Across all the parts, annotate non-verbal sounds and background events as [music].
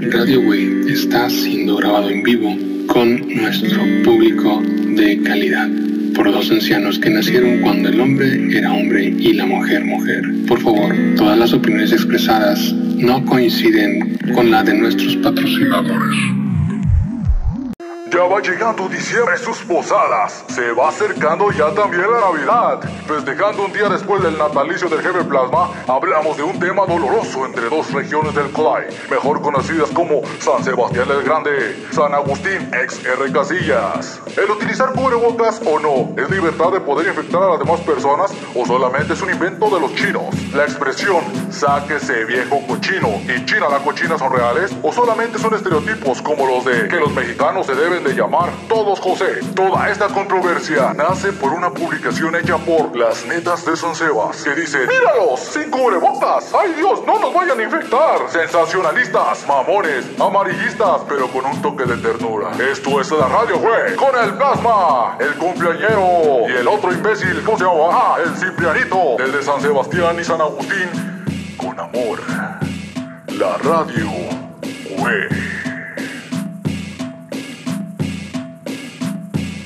Radio Way está siendo grabado en vivo con nuestro público de calidad por dos ancianos que nacieron cuando el hombre era hombre y la mujer mujer. Por favor, todas las opiniones expresadas no coinciden con la de nuestros patrocinadores. Ya va llegando diciembre sus posadas. Se va acercando ya también la Navidad. Festejando un día después del natalicio del jefe Plasma, hablamos de un tema doloroso entre dos regiones del Clay, mejor conocidas como San Sebastián el Grande, San Agustín ex R. Casillas. El utilizar cubrebocas o no es libertad de poder infectar a las demás personas o solamente es un invento de los chinos. La expresión sáquese viejo cochino y China la cochina son reales o solamente son estereotipos como los de que los mexicanos se deben de llamar Todos José. Toda esta controversia nace por una publicación hecha por las netas de San Sebas que dice, míralos, sin cubrebocas, ay Dios, no nos vayan a infectar. Sensacionalistas, mamones, amarillistas, pero con un toque de ternura. Esto es la radio, güey, con el plasma, el cumpleañero y el otro imbécil, ¿cómo se llama? Ah, el Ciprianito, el de San Sebastián y San Agustín, con amor. La radio, güey.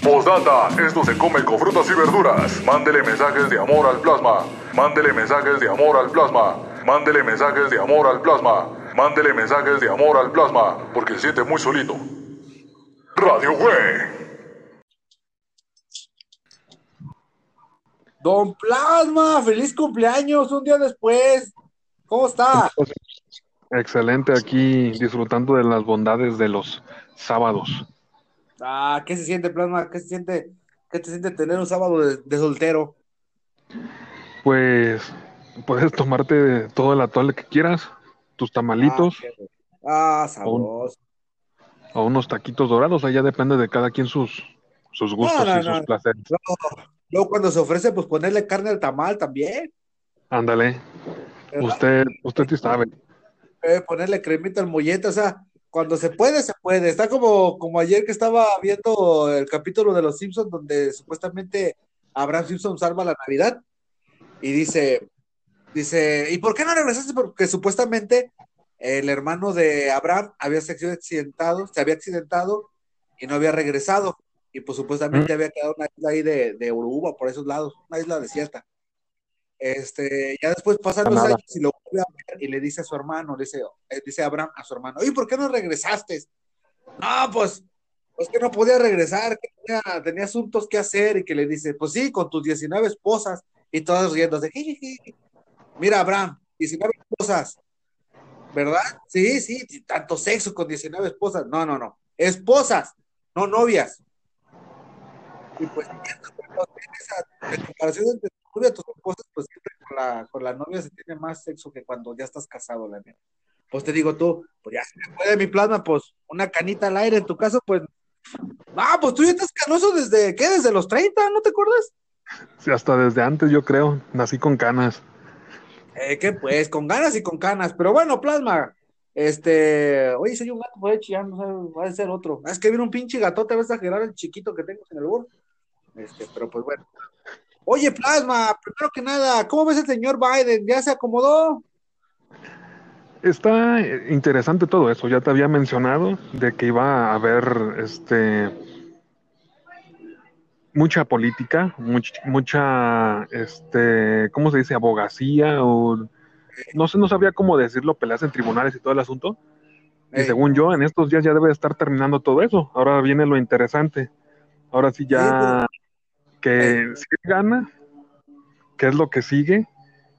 Postdata, esto se come con frutas y verduras. Mándele mensajes de amor al plasma. Mándele mensajes de amor al plasma. Mándele mensajes de amor al plasma. Mándele mensajes de amor al plasma, porque se siente muy solito. Radio Güey. Don Plasma, feliz cumpleaños un día después. ¿Cómo está? Excelente, aquí disfrutando de las bondades de los sábados. Ah, ¿qué se siente, Plasma? ¿Qué se siente, qué te siente tener un sábado de, soltero? Pues puedes tomarte todo el atole que quieras, tus tamalitos. Ah, ah sabroso. O, unos taquitos dorados, allá depende de cada quien sus, sus gustos y sus placeres. Luego cuando se ofrece, pues ponerle carne al tamal también. Ándale. Usted, usted sí sabe. Eh, ponerle cremita al mollete, o sea, cuando se puede, se puede. Está como, como ayer que estaba viendo el capítulo de Los Simpsons, donde supuestamente Abraham Simpson salva la Navidad. Y dice, dice, ¿y por qué no regresaste? Porque supuestamente el hermano de Abraham había sido accidentado, se había accidentado y no había regresado y pues supuestamente había quedado una isla ahí de, de Uruguay, por esos lados, una isla desierta. Este, ya después pasan los años y lo vuelve a ver y le dice a su hermano, le dice, eh, dice Abraham a su hermano, oye, ¿por qué no regresaste? No, pues, pues que no podía regresar, que tenía, asuntos que hacer y que le dice, pues sí, con tus 19 esposas y todas riéndose. Mira, Abraham, 19 esposas, ¿verdad? Sí, sí, tanto sexo con 19 esposas. No, no, no, esposas, no novias. Y pues, en comparación entre y tus esposas, pues siempre con la, con la novia se tiene más sexo que cuando ya estás casado, la neta. Pues te digo tú, pues ya se me puede mi plasma, pues una canita al aire, en tu caso, pues. Ah, pues tú ya estás canoso desde, ¿qué? Desde los 30, ¿no te acuerdas? Sí, hasta desde antes, yo creo. Nací con canas. Eh, ¿qué pues? Con ganas y con canas. Pero bueno, plasma. Este, oye, hay un gato por ahí chillando, va a ser otro. Es que viene un pinche gatote, va a exagerar el chiquito que tengo en el borde. Este, pero pues bueno. Oye, Plasma, primero que nada, ¿cómo ves el señor Biden? ¿Ya se acomodó? Está interesante todo eso. Ya te había mencionado de que iba a haber este mucha política, mucha, este, ¿cómo se dice? abogacía o no sé, no sabía cómo decirlo, peleas en tribunales y todo el asunto. Y según yo, en estos días ya debe estar terminando todo eso. Ahora viene lo interesante. Ahora sí ya que si gana, qué es lo que sigue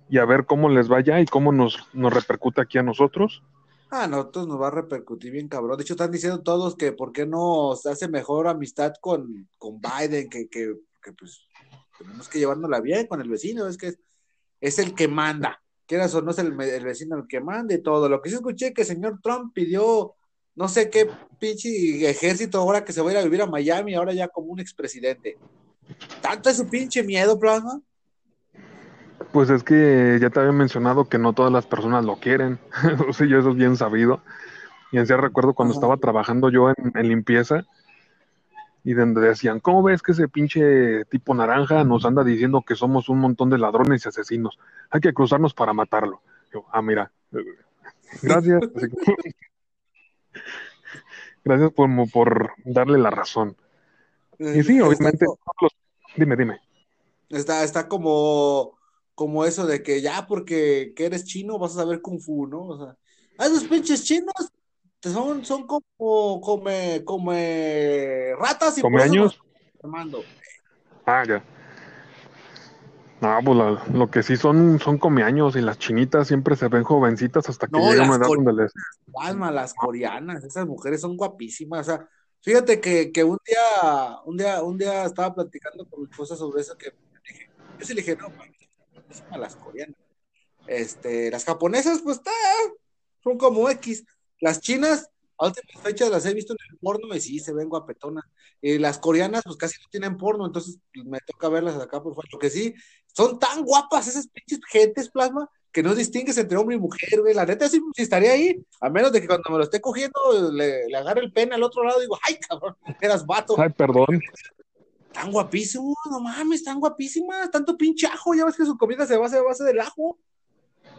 y a ver cómo les vaya y cómo nos, nos repercute aquí a nosotros. Ah, nosotros nos va a repercutir bien cabrón. De hecho, están diciendo todos que por qué no se hace mejor amistad con, con Biden, que, que, pues tenemos que llevárnosla bien con el vecino, es que es, el que manda. Quieras o no es el, el, vecino el que manda y todo. Lo que sí escuché que el señor Trump pidió no sé qué pinche ejército ahora que se va a ir a vivir a Miami, ahora ya como un expresidente. ¿Tanto es su pinche miedo, Plasma? Pues es que ya te había mencionado que no todas las personas lo quieren. [laughs] o sea, yo eso es bien sabido. Y en sí recuerdo cuando estaba trabajando yo en, limpieza y donde decían, ¿cómo ves que ese pinche tipo naranja nos anda diciendo que somos un montón de ladrones y asesinos? Hay que cruzarnos para matarlo. Yo, ah, mira, gracias. [laughs] [laughs] Gracias por, por darle la razón. Y sí, obviamente, dime, dime. Está, está como, como eso de que ya porque eres chino vas a saber kung fu, ¿no? O sea, a esos pinches chinos son, son como, come, come ratas y ¿Come años? Ah, ya. No, pues lo que sí son, son comeaños y las chinitas siempre se ven jovencitas hasta que llegan a una edad donde les. las coreanas, esas mujeres son guapísimas. O sea, fíjate que, que, un día, un día, un día estaba platicando con mi esposa sobre eso que dije, yo sí le dije, no, las coreanas. Este, las japonesas, pues está, son como X. Las chinas, a últimas fechas las he visto en el porno y sí, se ven guapetonas. Y las coreanas, pues casi no tienen porno, entonces me toca verlas acá por fuera. Lo que sí, son tan guapas esas pinches gentes, plasma, que no distingues entre hombre y mujer, güey. La neta sí, estaría ahí, a menos de que cuando me lo esté cogiendo le, le agarre el pene al otro lado y digo, ay, cabrón, eras vato. Ay, perdón. Tan guapísimo, no mames, tan guapísimas, tanto pinche ajo, ya ves que su comida se basa a base del ajo.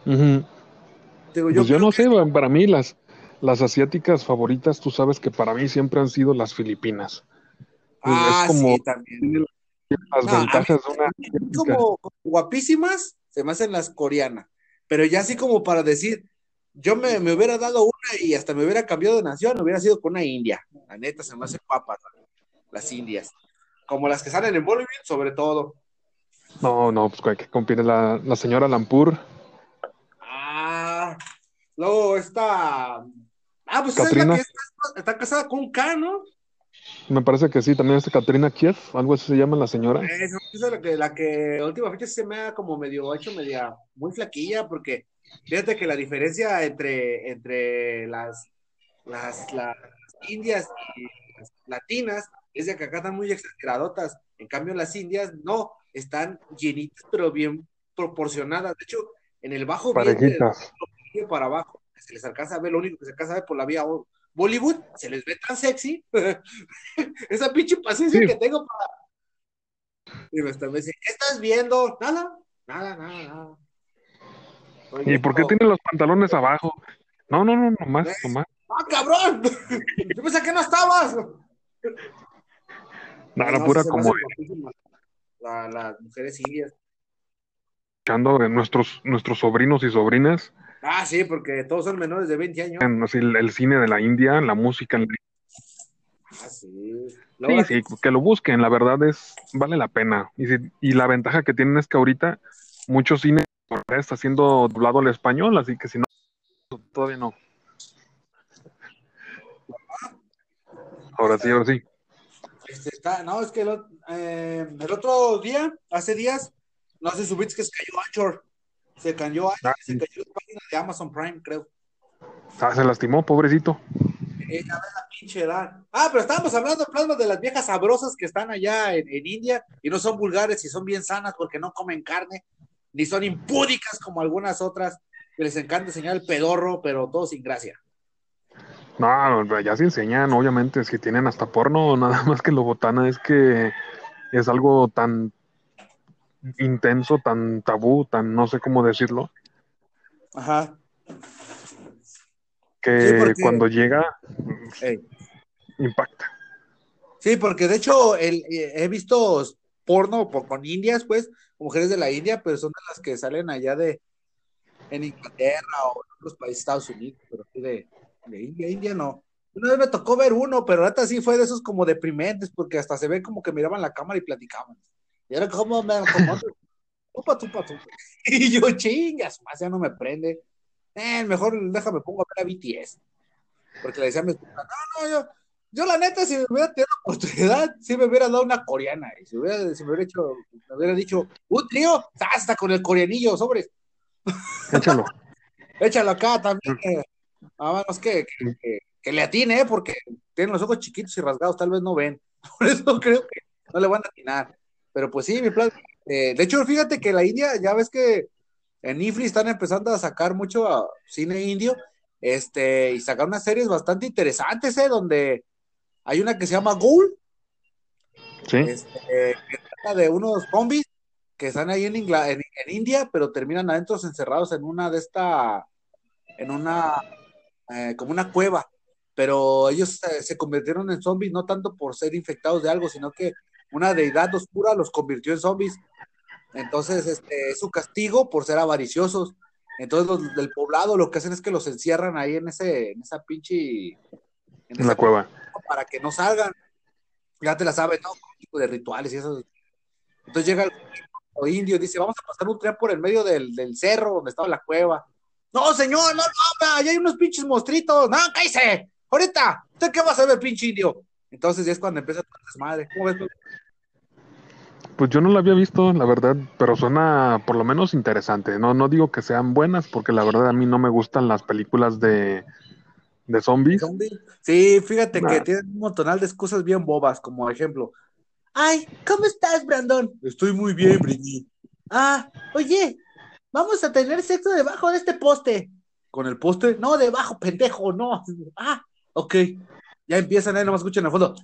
Digo, yo, pues yo no sé, para mí las, las asiáticas favoritas, tú sabes que para mí siempre han sido las filipinas. Ah, es como sí, también. las ventajas de una. Como, guapísimas, se me hacen las coreanas. Pero ya así como para decir, yo me, me, hubiera dado una y hasta me hubiera cambiado de nación, hubiera sido con una india. La neta, se me hacen papas las indias. Como las que salen en Bolivia, sobre todo. No, no, pues que compite la, la señora Lampur. Ah, luego está. Ah, pues es la que está, casada con un K, ¿no? Me parece que sí, también está Katrina Kiev, algo así se llama la señora. Esa es la que, la que última fecha se me ha como medio hecho media muy flaquilla, porque fíjate que la diferencia entre, entre las, las, las indias y las latinas es de que acá están muy exageradotas, en cambio las indias no, están llenitas pero bien proporcionadas, de hecho en el bajo Parejitas. para abajo, se les alcanza a ver, lo único que se alcanza a ver por la vía Bollywood, se les ve tan sexy, [laughs] esa pinche paciencia que tengo para... Y me están diciendo, ¿qué estás viendo? Nada, nada, nada, nada. ¿Y por qué tiene los pantalones abajo? No, no, no, nomás, nomás. ¡Ah, cabrón! [laughs] Yo pensé que no estabas. Nada, no, pura como. las mujeres indias. Escuchando de nuestros, nuestros sobrinos y sobrinas. Ah, sí, porque todos son menores de 20 años. el, el cine de la India, la música. Ah, sí. sí, sí, que lo busquen, la verdad es, vale la pena. Y, y la ventaja que tienen es que ahorita mucho cine está siendo doblado al español, así que si no, todavía no. Ahora sí, ahora sí. Este, está, no, es que el, eh, el, otro día, hace días, no sé, subiste que se cayó Anchor. Se cayó, ah, se cayó la página de Amazon Prime, creo. Ah, se lastimó, pobrecito. Eh, la pinche edad. Ah, pero estábamos hablando plasma de las viejas sabrosas que están allá en, en, India y no son vulgares y son bien sanas porque no comen carne, ni son impúdicas como algunas otras que les encanta enseñar el pedorro, pero todo sin gracia. No, ya se enseñan, obviamente, si tienen hasta porno, [laughs] nada más que lo botana es que es algo tan intenso, tan tabú, tan no sé cómo decirlo. Ajá. Que cuando llega, impacta. Sí, porque de hecho el, eh, he visto porno por, con indias, pues, mujeres de la India, pero son de las que salen allá de en Inglaterra o en otros países, Estados Unidos, pero de, de India, India no. Una vez me tocó ver uno, pero ahorita sí fue de esos como deprimentes, porque hasta se ve como que miraban la cámara y platicaban. Y era como, me, como tupa, tupa, tupa. [laughs] Y yo, chingas, más ya no me prende. Eh, mejor déjame pongo a ver a BTS. Porque le decía a mi esposa, no, no, yo, yo la neta, si me hubiera tenido la oportunidad, si me hubiera dado una coreana. Y si, hubiera, si me hubiera hecho, me hubiera dicho, un trío, hasta con el coreanillo, sobres. Échalo. [laughs] Échalo acá también. Eh. Nada más que, que, le atine, ¿eh? porque tienen los ojos chiquitos y rasgados, tal vez no ven. [laughs] Por eso creo que no le van a atinar. Pero pues sí, mi plan. Eh, de hecho, fíjate que la India, ya ves que en Ifri están empezando a sacar mucho cine indio, este, y sacar unas series bastante interesantes, ¿eh? Donde hay una que se llama Ghoul. Sí. Este, que trata de unos zombies que están ahí en, en, India, pero terminan adentro encerrados en una de esta, en una eh, como una cueva. pero ellos se, se convirtieron en zombies no tanto por ser infectados de algo, sino que una deidad oscura los convirtió en zombies. Entonces, este, es su castigo por ser avariciosos. Entonces, los del poblado lo que hacen es que los encierran ahí en ese, en esa pinche. En la cueva. para que no salgan. Ya te la sabes, ¿no? Tipo de rituales y eso. Entonces llega el indio y dice, vamos a pasar un tren por el medio del, del cerro donde estaba la cueva. No, señor, no, no, allá hay unos pinches monstruitos. No, cállese. Ahorita, ¿usted qué va a saber, pinche indio? Entonces ya es cuando empieza el desmadre. ¿Cómo ves? Pues yo no la había visto, la verdad, pero suena por lo menos interesante. No, no digo que sean buenas, porque la verdad a mí no me gustan las películas de, de zombies. ¿Zombie? Sí, fíjate Nah. que tienen un montonal de excusas bien bobas, como ejemplo. Ay, ¿cómo estás, Brandon? Estoy muy bien, Britney. Ah, oye, vamos a tener sexo debajo de este poste. ¿Con el poste? No, debajo, pendejo, no. [laughs] Ah, ok. Ya empiezan ahí, nomás escuchan en el fondo.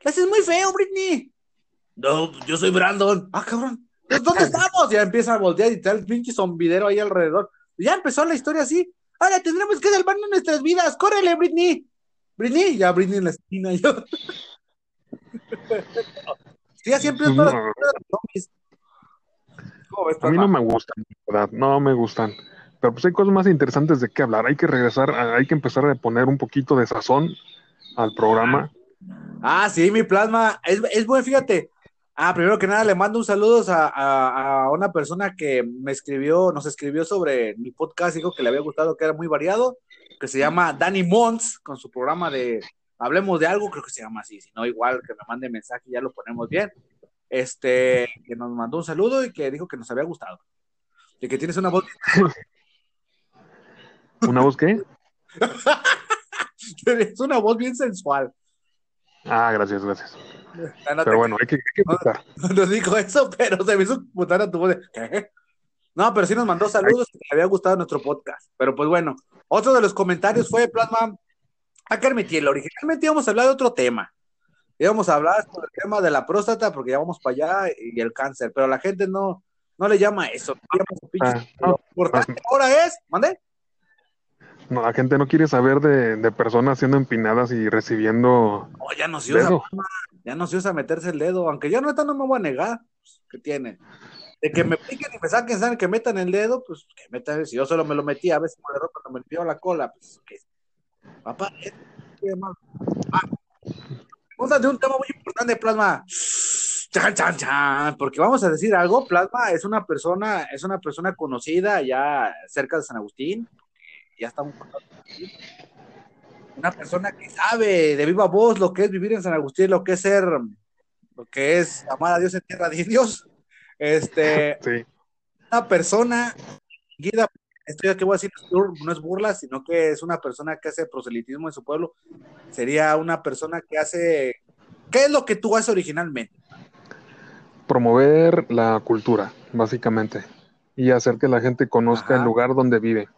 Lo haces muy feo, Britney. No, yo soy Brandon. Ah, cabrón. ¿Pues ¿Dónde estamos? Ya empiezan a voltear y el pinche zombidero ahí alrededor. Ya empezó la historia así. Ahora tendremos que salvarnos nuestras vidas. ¡Córrele, Britney! Britney, ya Britney en la esquina. Yo. [laughs] sí, así empiezan todas las No. los zombies. ¿Cómo ves, A mí no me gustan, la verdad, no me gustan. Pero pues hay cosas más interesantes de qué hablar. Hay que regresar, hay que empezar a poner un poquito de sazón al programa. Ah, sí, mi plasma. Es, es bueno, fíjate. Ah, primero que nada, le mando un saludo a, a- una persona que me escribió, nos escribió sobre mi podcast, dijo que le había gustado, que era muy variado, que se llama Danny Mons, con su programa de Hablemos de algo, creo que se llama así, si no, igual que me mande mensaje ya lo ponemos bien. Este, que nos mandó un saludo y que dijo que nos había gustado. Y que tienes una voz, ¿Una voz qué? [laughs] es una voz bien sensual. Ah, gracias, gracias. No te Pero bueno, hay que, hay que empezar. [laughs] no dijo eso, pero se me hizo putar a tu voz de. No, pero sí nos mandó saludos que le había gustado nuestro podcast. Pero pues bueno, otro de los comentarios fue, Plasma, a que admitirlo, originalmente íbamos a hablar de otro tema. Íbamos a hablar sobre el tema de la próstata, porque ya vamos para allá, y el cáncer, pero la gente no, no le llama eso. Ah, no, ahora es, ¿mande? No, la gente no quiere saber de, de personas siendo empinadas y recibiendo Oh, ya no se usa, ya no se usa meterse el dedo, aunque yo neta no me voy a negar, pues, ¿qué tiene? De que me piquen y me saquen sangre, que metan el dedo, pues que metan, si yo solo me lo metí, a veces por error cuando me limpiaba la cola, pues que papá, es- ¿qué más? Ah, de un tema muy importante, Plasma. Chan, chan, chan, porque vamos a decir algo, Plasma es una persona, es una persona conocida ya cerca de San Agustín, ya estamos una persona que sabe de viva voz lo que es vivir en San Agustín, lo que es ser, lo que es amar a Dios en tierra de Dios. Este, [laughs] Sí, una persona guida, esto ya que voy a decir no es burla, sino que es una persona que hace proselitismo en su pueblo. Sería una persona que hace, ¿qué es lo que tú haces originalmente? promover la cultura, básicamente, y hacer que la gente conozca Ajá. el lugar donde vive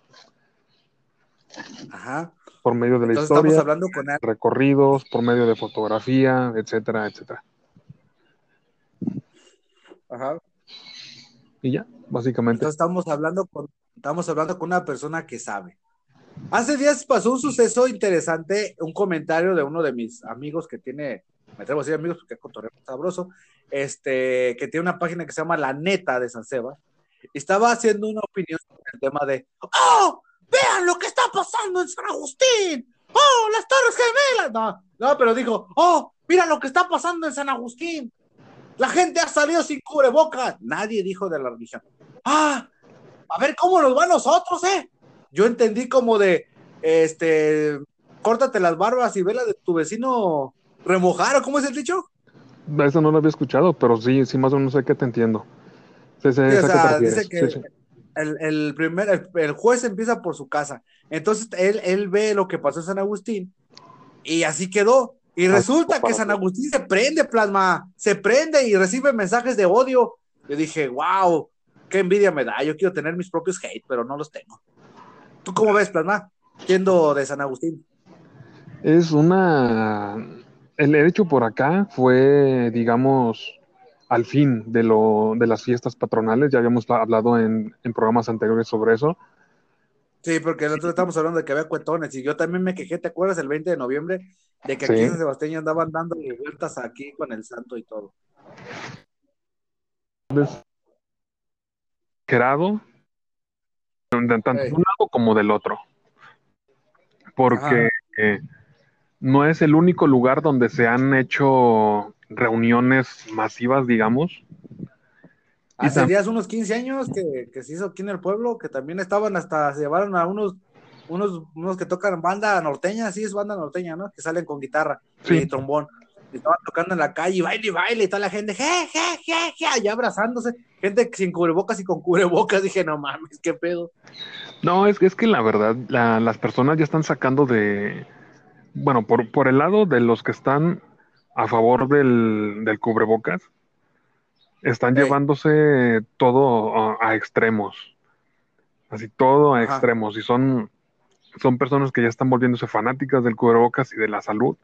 Ajá. por medio de la Entonces estamos historia, hablando con recorridos, por medio de fotografía, etcétera, etcétera. Ajá. Y ya, básicamente. Entonces estamos hablando con, estamos hablando con una persona que sabe. Hace días pasó un suceso interesante, un comentario de uno de mis amigos que tiene, me atrevo a decir amigos porque es cotorreo sabroso, este, que tiene una página que se llama La Neta de San Sebas, y estaba haciendo una opinión sobre el tema de, ¡Oh! ¡Vean lo que está pasando en San Agustín! ¡Oh! ¡Las Torres Gemelas! No, no, pero dijo, ¡Oh! ¡Mira lo que está pasando en San Agustín! La gente ha salido sin cubrebocas. Nadie dijo de la religión. ¡Ah! A ver cómo nos va a nosotros, ¿eh? Yo entendí como de, este, córtate las barbas y vela de tu vecino remojar, ¿o cómo es el dicho? Eso no lo había escuchado, pero sí, sí más o menos sé que te entiendo. Sí, sí, Sí, o sea, dice que sí. El, el primer, el, el juez empieza por su casa. Entonces él, él ve lo que pasó en San Agustín y así quedó. Y resulta que San Agustín se prende, plasma, se prende y recibe mensajes de odio. Yo dije, wow, qué envidia me da. Yo quiero tener mis propios hate, pero no los tengo. ¿Tú cómo ves, plasma? Siendo de San Agustín. Es una... El hecho por acá fue, digamos, al fin de, lo, de las fiestas patronales. Ya habíamos hablado en, en programas anteriores sobre eso. Sí, porque el otro día estábamos hablando de que había cuetones y yo también me quejé, ¿te acuerdas el 20 de noviembre? De que aquí en San Sebastián andaban dando vueltas aquí con el santo y todo. Querado, tanto de un lado como del otro. Porque no es el único lugar donde se han hecho reuniones masivas, digamos. Hace días unos 15 años que, se hizo aquí en el pueblo, que también estaban hasta, se llevaron a unos, unos, unos que tocan banda norteña, sí es banda norteña, ¿no? Que salen con guitarra y trombón. Y estaban tocando en la calle, y baile y baile, y toda la gente, je, je, je, je, allá abrazándose. Gente sin cubrebocas y con cubrebocas. [laughs] Dije, no mames, qué pedo. No, es, es que la verdad, las personas ya están sacando de. Bueno, por, por el lado de los que están a favor del, del cubrebocas, están llevándose todo a, extremos. Así, todo a extremos. Y son, son personas que ya están volviéndose fanáticas del cubrebocas y de la salud,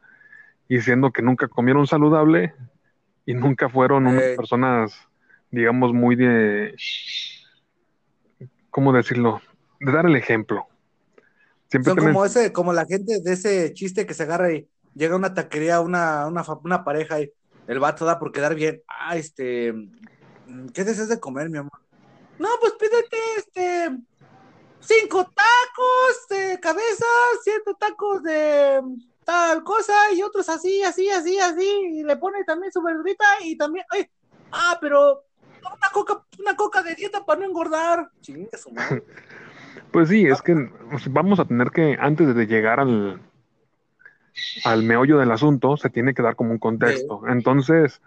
y diciendo que nunca comieron saludable y nunca fueron unas personas, digamos, muy de. ¿Cómo decirlo? De dar el ejemplo. Siempre son como ese, como la gente de ese chiste que se agarra y llega una taquería, una, una, una pareja y el vato da por quedar bien. Ah, este. ¿Qué deseas de comer, mi amor? No, pues pídete este. Cinco tacos de cabeza, siete tacos de tal cosa y otros así, así, así, así. Y le pone también su verdurita y también. Ay, ah, pero una coca, una coca de dieta para no engordar. Chinga su. [laughs] Pues sí, es que vamos a tener que, antes de llegar al, al meollo del asunto, se tiene que dar como un contexto. Entonces,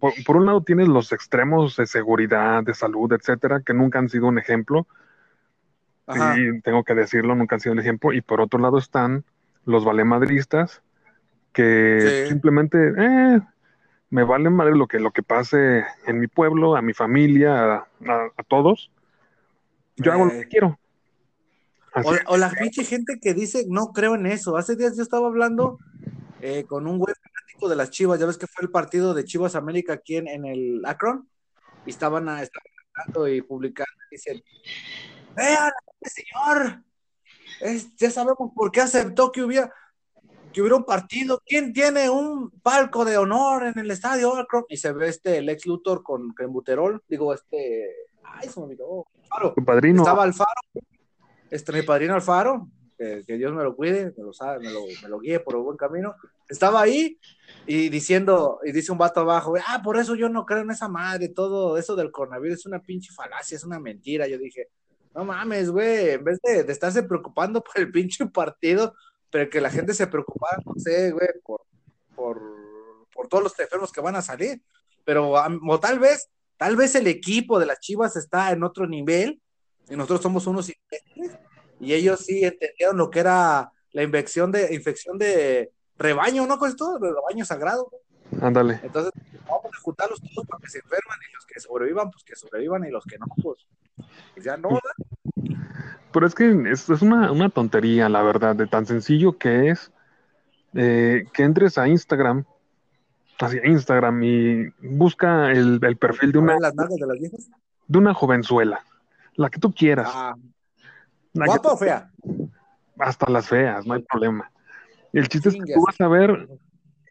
por, un lado tienes los extremos de seguridad, de salud, etcétera, que nunca han sido un ejemplo. Y tengo que decirlo, nunca han sido un ejemplo. Y por otro lado están los valemadristas, que simplemente, eh, me vale madre lo que, lo que pase en mi pueblo, a mi familia, a, todos. Yo hago lo que quiero. O, la pinche gente que dice, no creo en eso. Hace días yo estaba hablando eh, con un güey fanático de las Chivas, ya ves que fue el partido de Chivas América aquí en, el Akron, y estaban, a, estaban y publicando, y dicen, vean, señor, ya sabemos por qué aceptó que hubiera, que hubiera un partido. ¿Quién tiene un palco de honor en el estadio Akron? Y se ve este, el ex Luthor con, con Buterol, digo, este, ay, se me olvidó, Faro. padrino. Estaba Alfaro este, mi padrino Alfaro, que, Dios me lo cuide, me lo, sabe, me, lo, me lo guíe por el buen camino, estaba ahí y diciendo, y dice un vato abajo, ah, por eso yo no creo en esa madre, todo eso del coronavirus es una pinche falacia, es una mentira. Yo dije, no mames, güey, en vez de, de estarse preocupando por el pinche partido, pero que la gente se preocupara, no sé, güey, por, por, por todos los enfermos que van a salir. Pero o tal vez, tal vez el equipo de las Chivas está en otro nivel y nosotros somos unos y ellos sí entendieron lo que era la infección de infección de rebaño, ¿no? Con esto, de rebaño sagrado. Ándale. Entonces, vamos a juntarlos todos para que se enferman y los que sobrevivan, pues que sobrevivan y los que no, pues, pues ya no, Pero es que es, es una, una, tontería, la verdad, de tan sencillo que es eh, que entres a Instagram, hacia Instagram y busca el, el perfil de una, las de, las de una jovenzuela la que tú quieras. Ah. ¿Guapa o fea? Hasta las feas, no hay problema. El chiste es que tú vas a ver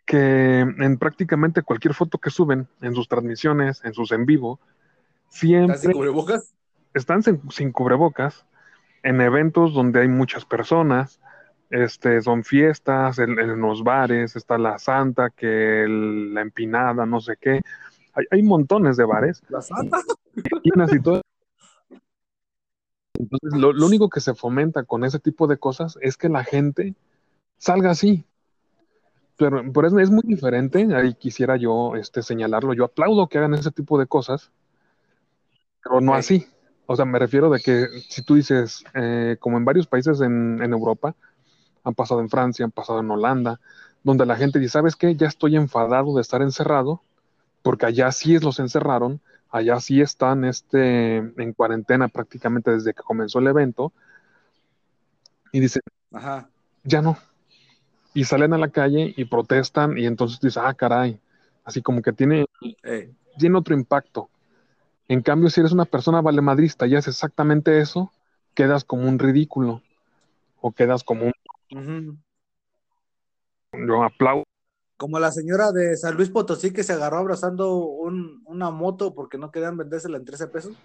que en prácticamente cualquier foto que suben, en sus transmisiones, en sus en vivo, siempre. ¿Están sin cubrebocas? Están sin, cubrebocas, en eventos donde hay muchas personas, este, son fiestas, en, los bares, está la santa, que la empinada, no sé qué. Hay, hay montones de bares. ¿La santa? Y todo entonces, lo, único que se fomenta con ese tipo de cosas es que la gente salga así. Pero por eso es muy diferente, ahí quisiera yo este, señalarlo, yo aplaudo que hagan ese tipo de cosas, pero no así. O sea, me refiero de que si tú dices, eh, como en varios países en, en, Europa, han pasado en Francia, han pasado en Holanda, donde la gente dice, ¿sabes qué? Ya estoy enfadado de estar encerrado, porque allá sí los encerraron, allá sí están este, en cuarentena prácticamente desde que comenzó el evento. Y dicen, Ajá. ya no. Y salen a la calle y protestan y entonces dicen, ah, caray, así como que tiene, tiene otro impacto. En cambio, si eres una persona valemadrista y haces exactamente eso, quedas como un ridículo o quedas como un... Yo aplaudo. Como la señora de San Luis Potosí que se agarró abrazando una moto porque no querían vendérsela en 13 pesos.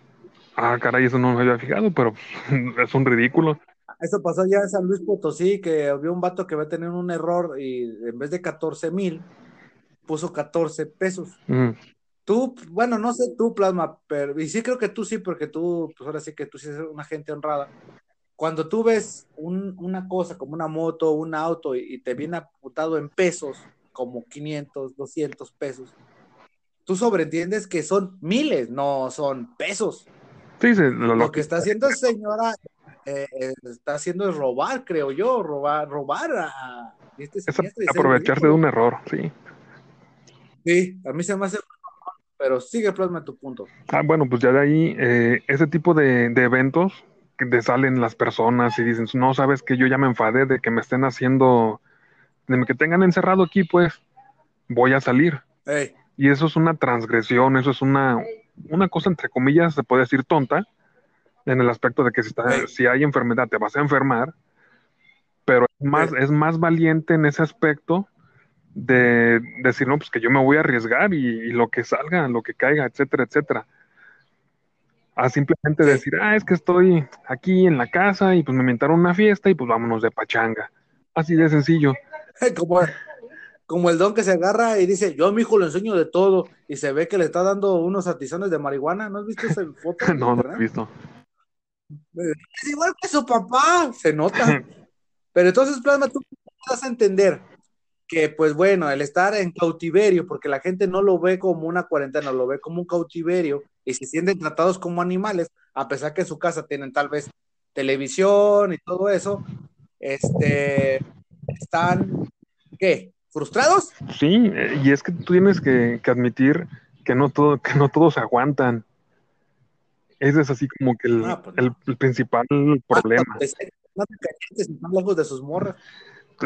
Ah, caray, eso no me había fijado, pero [laughs] es un ridículo. Eso pasó ya en San Luis Potosí, que había un vato que va a tener un error y en vez de 14 mil, puso 14 pesos. Mm. Tú, bueno, no sé tú, Plasma, pero, y sí creo que tú sí, porque tú, pues ahora sí que tú sí eres una gente honrada. Cuando tú ves una cosa como una moto, un auto y, te viene apuntado en pesos, como 500, 200 pesos, tú sobreentiendes que son miles, no son pesos. Sí, sí, lo, que está haciendo señora eh, eh, está haciendo es robar, creo yo, robar, robar a, este aprovecharse de un error, sí. Sí, a mí se me hace pero sigue plasma tu punto. Ah, bueno, pues ya de ahí, eh, ese tipo de, eventos que te salen las personas y dicen, no, sabes que yo ya me enfadé de que me estén haciendo, de que tengan encerrado aquí, pues voy a salir. Y eso es una transgresión, eso es una, una cosa entre comillas, se puede decir tonta, en el aspecto de que si, está, si hay enfermedad te vas a enfermar, pero es más, es más valiente en ese aspecto de decir, no, pues que yo me voy a arriesgar y, lo que salga, lo que caiga, etcétera, etcétera. A simplemente decir, ah, es que estoy aquí en la casa y pues me inventaron una fiesta y pues vámonos de pachanga. Así de sencillo. [laughs] Como, como el don que se agarra y dice, yo a mi hijo le enseño de todo y se ve que le está dando unos atizones de marihuana. ¿No has visto esa foto? [laughs] no, no he visto. Es igual que su papá, se nota. [laughs] Pero entonces, Plasma, tú vas a entender que pues bueno, el estar en cautiverio, porque la gente no lo ve como una cuarentena, lo ve como un cautiverio y se sienten tratados como animales, a pesar que en su casa tienen tal vez televisión y todo eso, este, están, ¿qué? ¿Frustrados? Sí, eh, y es que tú tienes que, admitir que no, todo, que no todos aguantan. Ese es así como que el, ah, pues el, principal problema. No te están lejos de sus morras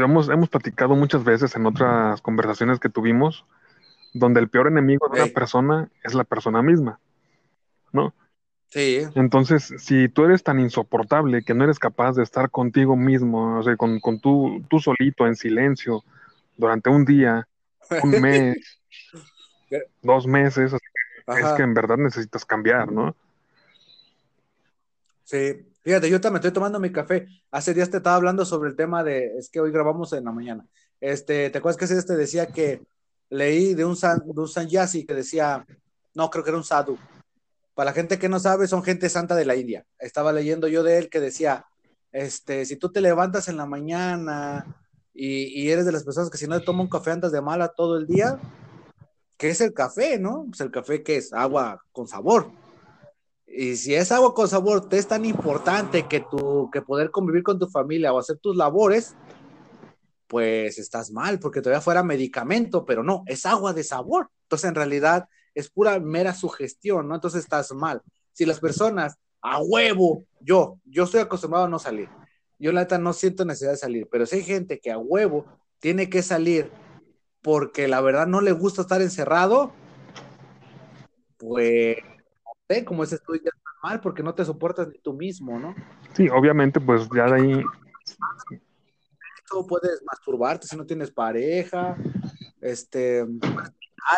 hemos, hemos platicado muchas veces en otras conversaciones que tuvimos, donde el peor enemigo de una persona es la persona misma, ¿no? Sí. Entonces, si tú eres tan insoportable que no eres capaz de estar contigo mismo, o sea, con, con tú, tú solito, en silencio, durante un día, un [laughs] mes, dos meses, es que en verdad necesitas cambiar, ¿no? Sí, Fíjate, yo también estoy tomando mi café. Hace días te estaba hablando sobre el tema de, es que hoy grabamos en la mañana. Este, ¿te acuerdas que ese te decía que leí de un san, de un sanyasi que decía, no, creo que era un sadhu. Para la gente que no sabe, son gente santa de la India. Estaba leyendo yo de él que decía, este, si tú te levantas en la mañana y, y eres de las personas que si no te toma un café andas de mala todo el día, ¿qué es el café, no? Pues el café que es agua con sabor y si es agua con sabor te es tan importante que, tu, que poder convivir con tu familia o hacer tus labores, pues estás mal, porque todavía fuera medicamento, pero no, es agua de sabor. Entonces, en realidad, es pura mera sugestión, ¿no? Entonces estás mal. Si las personas, a huevo, yo, yo estoy acostumbrado a no salir. Yo, la neta, no siento necesidad de salir, pero si hay gente que a huevo tiene que salir porque la verdad no le gusta estar encerrado, pues como ese estudio ya está mal porque no te soportas ni tú mismo, ¿no? Sí, obviamente, pues ya de ahí. puedes masturbarte si no tienes pareja, este,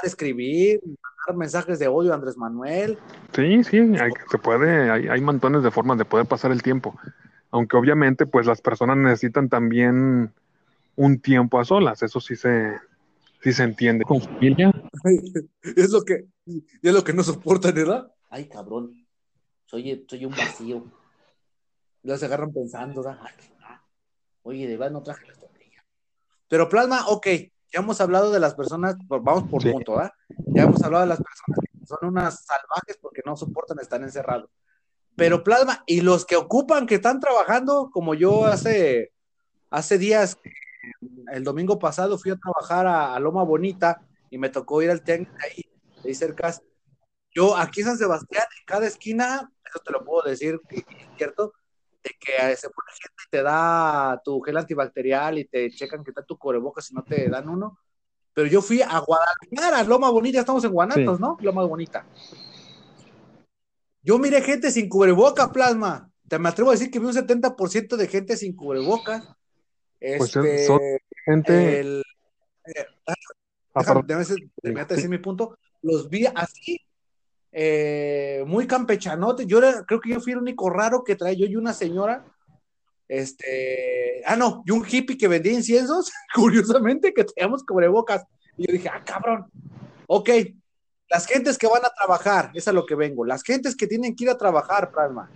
escribir, mandar mensajes de odio a Andrés Manuel. Sí, sí, se puede, hay, hay montones de formas de poder pasar el tiempo. Aunque obviamente, pues las personas necesitan también un tiempo a solas, eso sí se, sí se entiende. Con familia. [laughs] es lo que, es lo que no soportan, ¿verdad? ay cabrón, soy, soy un vacío. Se agarran pensando, oye, de verdad no traje la tortilla. Pero plasma, ok, ya hemos hablado de las personas, vamos por punto, ¿verdad? Ya hemos hablado de las personas que son unas salvajes porque no soportan estar encerrados. Pero plasma, y los que ocupan, que están trabajando, como yo hace, hace días, el domingo pasado fui a trabajar a, Loma Bonita y me tocó ir al tianguis ahí, ahí cerca yo aquí en San Sebastián, en cada esquina, eso te lo puedo decir, es cierto, de que se pone gente y te da tu gel antibacterial y te checan que está tu cubrebocas si no te dan uno. Pero yo fui a Guadalajara, Loma Bonita, estamos en Guanatos, ¿no? Loma Bonita. Yo miré gente sin cubreboca, plasma. te me atrevo a decir que vi un 70% de gente sin cubrebocas. Pues Este, son gente. el- eh, Ah, déjame, déjame Sí. decir mi punto. Los vi así, eh, muy campechanotes. Yo era- creo que yo fui el único raro que traía yo y una señora. Este, ah, no, y un hippie que vendía inciensos, [laughs] curiosamente, que traíamos cubrebocas. Y yo dije, ah, cabrón, ok, las gentes que van a trabajar, es a lo que vengo, las gentes que tienen que ir a trabajar, Plasma.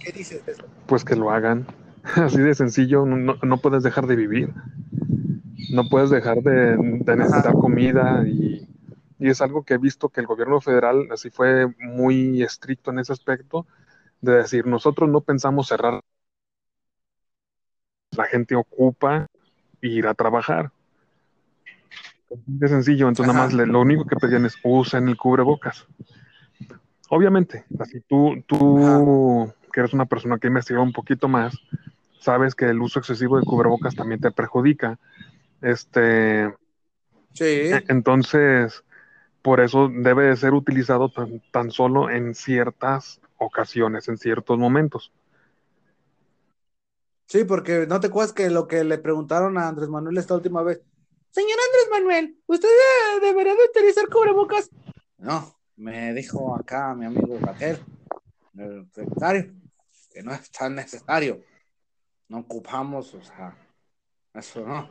¿Qué dices de eso? pues que lo hagan. [laughs] Así de sencillo, no, no- no puedes dejar de vivir. No puedes dejar de, de necesitar Ajá. comida y, y es algo que he visto que el gobierno federal así fue muy estricto en ese aspecto, de decir, nosotros no pensamos cerrar. La gente ocupa ir a trabajar. De sencillo, entonces nada más le- lo único que pedían es usen el cubrebocas. Obviamente, así tú, tú que eres una persona que ha investigado un poquito más, sabes que el uso excesivo de cubrebocas también te perjudica. Este, Sí, e- entonces, por eso debe de ser utilizado tan, tan solo en ciertas ocasiones, en ciertos momentos. sí, porque no te acuerdas que lo que le preguntaron a Andrés Manuel esta última vez. Señor Andrés Manuel, ¿usted debería de utilizar cubrebocas? No, me dijo acá mi amigo Gatel, el secretario, que no es tan necesario. No ocupamos, o sea, eso no.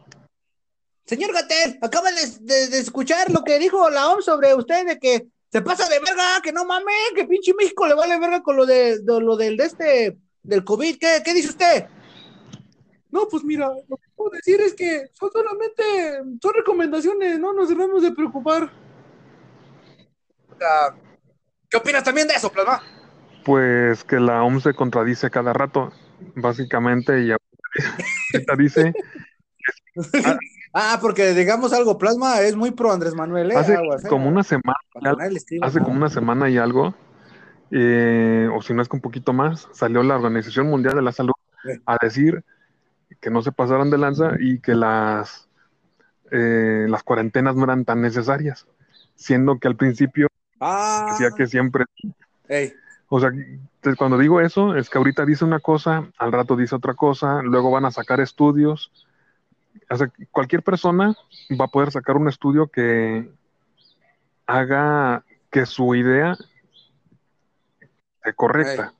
Señor Gatel, acaba de, de- de escuchar lo que dijo la OMS sobre usted de que se pasa de verga, que no mames, que pinche México le vale verga con lo de, de- lo del de este del COVID. ¿Qué, qué dice usted? No, pues mira, lo que puedo decir es que son solamente son recomendaciones, no nos debemos de preocupar. ¿Qué opinas también de eso, Plasma? Pues que la OMS se contradice cada rato, básicamente, y [laughs] ahorita dice, [laughs] Ah, porque digamos algo, Plasma es muy pro Andrés Manuel, ¿eh? hace Aguas, ¿eh? como una semana, hace como una semana y algo, eh, o si no es que un poquito más, salió la Organización Mundial de la Salud Sí. a decir que no se pasaran de lanza y que las, eh, las cuarentenas no eran tan necesarias, siendo que al principio Ah, decía que siempre ey, O sea, cuando digo eso, es que ahorita dice una cosa, al rato dice otra cosa, luego van a sacar estudios. O sea, cualquier persona va a poder sacar un estudio que haga que su idea sea correcta.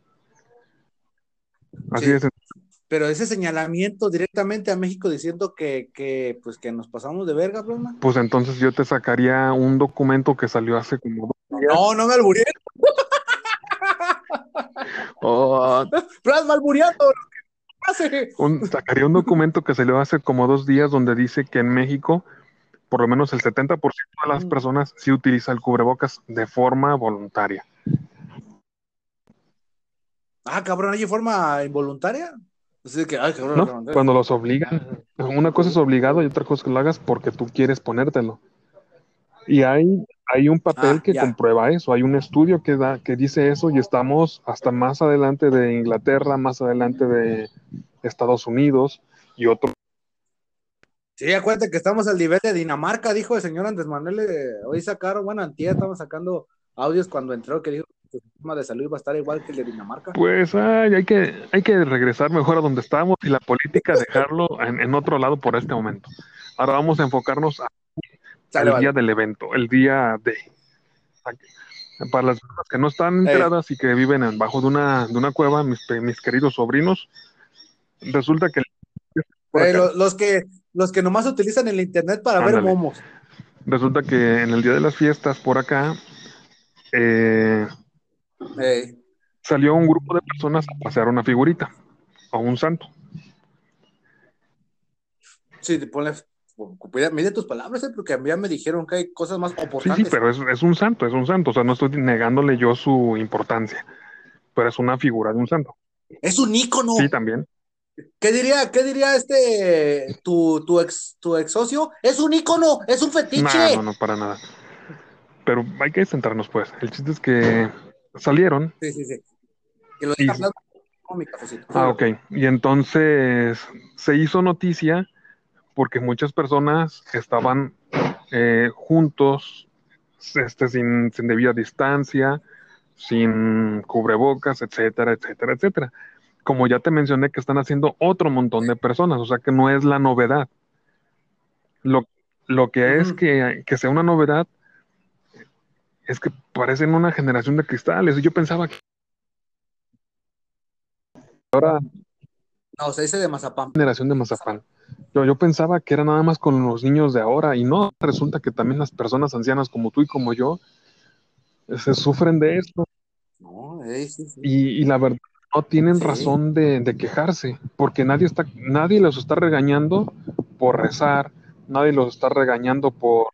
Así Sí. es. pero ese señalamiento directamente a México diciendo que, que pues que nos pasamos de verga, Plasma. Pues entonces yo te sacaría un documento que salió hace como dos días. No, no me alburé. [laughs] Oh, [laughs] Plasma albureando. Hace. un- sacaría un documento que salió hace como dos días donde dice que en México por lo menos el 70% de las Mm. personas sí utiliza el cubrebocas de forma voluntaria. Ah, cabrón, ¿hay forma involuntaria? Así que, ay, cabrón, ¿no? cabrón. Cuando los obligan. Una cosa es obligado y otra cosa es que lo hagas porque tú quieres ponértelo. Y hay, hay un papel Ah, que ya. comprueba eso, hay un estudio que, da, que dice eso y estamos hasta más adelante de Inglaterra, más adelante de Estados Unidos y otro. Sí, acuérdate que estamos al nivel de Dinamarca, dijo el señor Andrés Manuel. eh, hoy sacaron, bueno, antier estaban sacando audios cuando entró que dijo que su sistema de salud iba a estar igual que el de Dinamarca. Pues ay, hay, que, hay que regresar mejor a donde estábamos y la política dejarlo en, en otro lado por este momento. Ahora vamos a enfocarnos a- Vale. día del evento, el día de... Para las personas que no están enteradas y que viven en- bajo de una, de una cueva, mis, mis queridos sobrinos, resulta que Eh, lo- los que los que nomás utilizan el internet para ver momos. resulta que en el día de las fiestas por acá eh, salió un grupo de personas a pasear una figurita o un santo. sí, ponle, mide tus palabras, eh, porque a mí ya me dijeron que hay cosas más Sí, importantes. sí, pero es, es un santo, es un santo, o sea, no estoy negándole yo su importancia, pero es una figura de un santo. Es un ícono. Sí, también. ¿Qué diría, qué diría este tu, tu ex tu ex socio? Es un ícono, es un fetiche. No, no, no, para nada. Pero hay que centrarnos, pues. El chiste es que salieron. Sí, sí, sí. Que lo Y-. Ah, ok. Y entonces se hizo noticia porque muchas personas estaban eh, juntos, este, sin, sin debida distancia, sin cubrebocas, etcétera, etcétera, etcétera. Como ya te mencioné que están haciendo otro montón de personas, o sea que no es la novedad. Lo, lo que es que, que sea una novedad es que parecen una generación de cristales. Yo pensaba que ahora no, se dice de mazapán. Generación de mazapán. Yo, yo pensaba que era nada más con los niños de ahora y no, resulta que también las personas ancianas como tú y como yo se sufren de esto. No, sí, sí. Y, y, la verdad no tienen razón de, de, quejarse, porque nadie está, nadie los está regañando por rezar, nadie los está regañando por,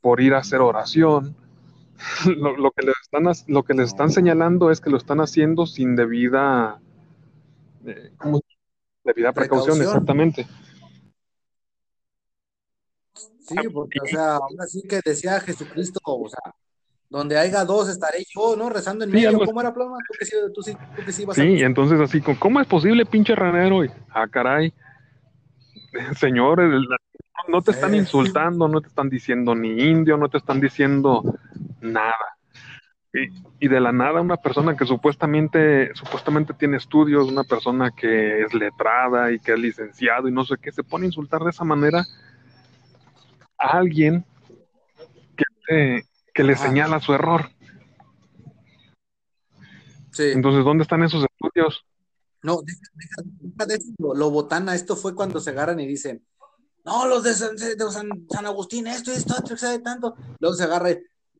por ir a hacer oración. [laughs] Lo, lo, que les están, lo que les están señalando es que lo están haciendo sin debida, eh, ¿cómo Debida precaución, precaución, exactamente. Sí, porque, o sea, aún así que decía Jesucristo, o sea, donde haya dos estaré yo, ¿no? Rezando en sí, medio. ¿Cómo era Plasma? ¿Tú que sí, tú sí, tú que sí vas sí, a... entonces así, ¿cómo es posible, pinche ranero? Ah, caray. [laughs] Señor, no te están insultando, no te están diciendo ni indio, no te están diciendo nada. Y, y, de la nada una persona que supuestamente, supuestamente tiene estudios, una persona que es letrada y que es licenciado y no sé qué, se pone a insultar de esa manera a alguien que, que le señala su error. Sí. Entonces, ¿dónde están esos estudios? No, deja, deja, de eso, lo, botana, esto fue cuando se agarran y dicen, no, los de San, de San, San Agustín, esto y esto, esto, tanto. Luego se agarra y,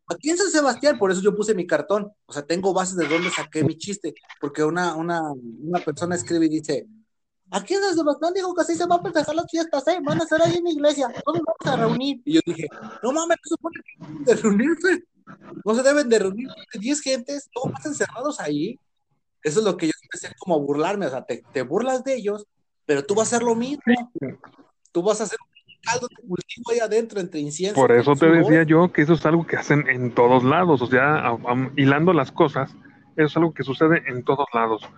Aquí en San Sebastián, por eso yo puse mi cartón, o sea, tengo bases de dónde saqué mi chiste, porque una, una, una persona escribe y dice, aquí en San Sebastián dijo que así se va a festejar las fiestas, ¿eh? van a ser ahí en la iglesia, todos vamos a reunir. Y yo dije, no mames, no supone de reunirse, no se deben de reunir 10 gentes, todos más encerrados ahí. Eso es lo que yo empecé como a burlarme, o sea, te, te burlas de ellos, pero tú vas a hacer lo mismo. Tú vas a hacer caldo de cultivo ahí adentro entre incienso. Por eso te decía yo que eso es algo que hacen en todos lados, o sea, a, a, hilando las cosas, eso es algo que sucede en todos lados.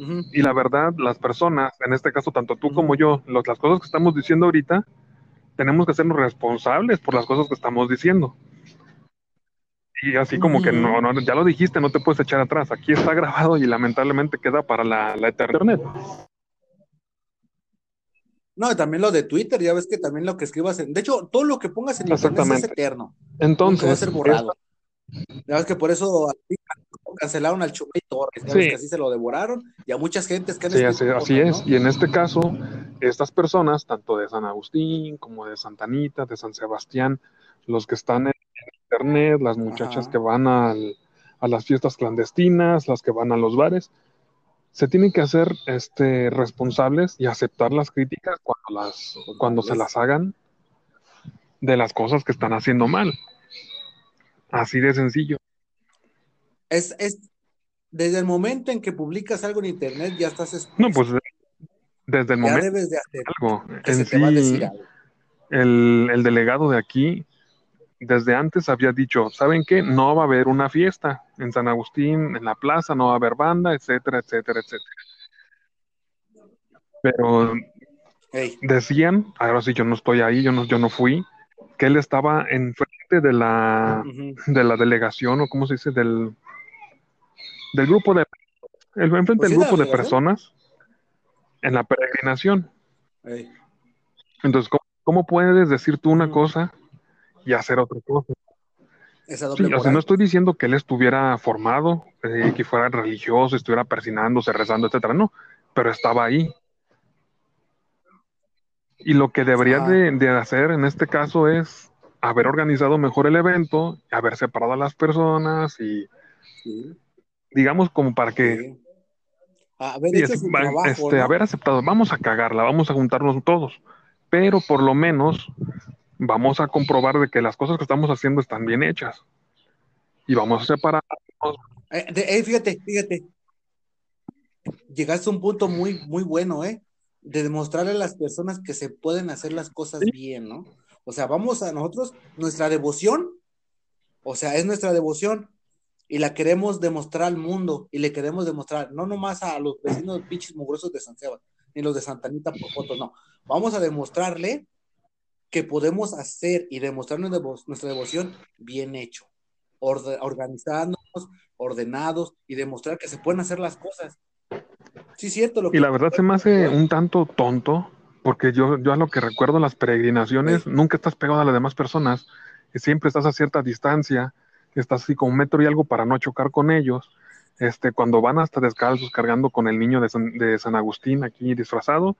Uh -huh. Y la verdad, las personas, en este caso tanto tú uh -huh. como yo, los, las cosas que estamos diciendo ahorita, tenemos que hacernos responsables por las cosas que estamos diciendo. Y así como uh -huh. que no, no, ya lo dijiste, no te puedes echar atrás. Aquí está grabado y lamentablemente queda para la, la eternidad. No, también lo de Twitter, ya ves que también lo que escribas en. De hecho, todo lo que pongas en internet es eterno. Entonces. va a ser borrado. Ya ves que por eso cancelaron al Chupay Torres, ya sí. ves que así se lo devoraron y a muchas gentes que han Sí, así, así es. ¿no? Y en este caso, estas personas, tanto de San Agustín como de Santa Anita, de San Sebastián, los que están en internet, las muchachas Ajá. que van al, a las fiestas clandestinas, las que van a los bares, se tienen que hacer este, responsables y aceptar las críticas cuando, las, cuando se las hagan de las cosas que están haciendo mal. Así de sencillo. Es, es desde el momento en que publicas algo en internet ya estás expuesto. No, pues desde el ya momento debes de hacer algo. que En sí, algo. el, el delegado de aquí desde antes había dicho, ¿saben qué? No va a haber una fiesta en San Agustín, en la plaza, no va a haber banda, etcétera, etcétera, etcétera. Pero Hey, decían, ahora sí yo no estoy ahí, yo no, yo no fui, que él estaba enfrente de la, de la delegación, o cómo se dice, del, del grupo de, el, enfrente Pues del sí, grupo de personas en la peregrinación. hey, Entonces, ¿cómo, cómo puedes decir tú una cosa y hacer otra cosa? Esa Sí, doble o sea, no estoy diciendo que él estuviera formado, eh, que fuera religioso, estuviera persinándose, rezando, etcétera, no, pero estaba ahí. Y lo que debería de, de hacer en este caso es haber organizado mejor el evento, haber separado a las personas y sí, digamos como para que sí. Haber trabajo, este, ¿no? haber aceptado, vamos a cagarla, vamos a juntarnos todos, pero por lo menos vamos a comprobar de que las cosas que estamos haciendo están bien hechas y vamos a separarnos. Eh, eh, fíjate, fíjate, llegaste a un punto muy, muy bueno, ¿eh? De demostrarle a las personas que se pueden hacer las cosas Sí, bien, ¿no? O sea, vamos a nosotros, nuestra devoción, o sea, es nuestra devoción y la queremos demostrar al mundo y le queremos demostrar, no nomás a los vecinos pinches mugrosos de San Sebas, ni los de Santa Anita por fotos, no. Vamos a demostrarle que podemos hacer y demostrar nuestra devo- nuestra devoción bien hecho. organizándonos, ordenados y demostrar que se pueden hacer las cosas. Sí, cierto. Lo y la verdad se me hace un tanto tonto, porque yo, yo a lo que recuerdo las peregrinaciones, nunca estás pegado a las demás personas, siempre estás a cierta distancia, estás así con un metro y algo para no chocar con ellos. Este, cuando van hasta descalzos cargando con el niño de San, de San Agustín aquí disfrazado,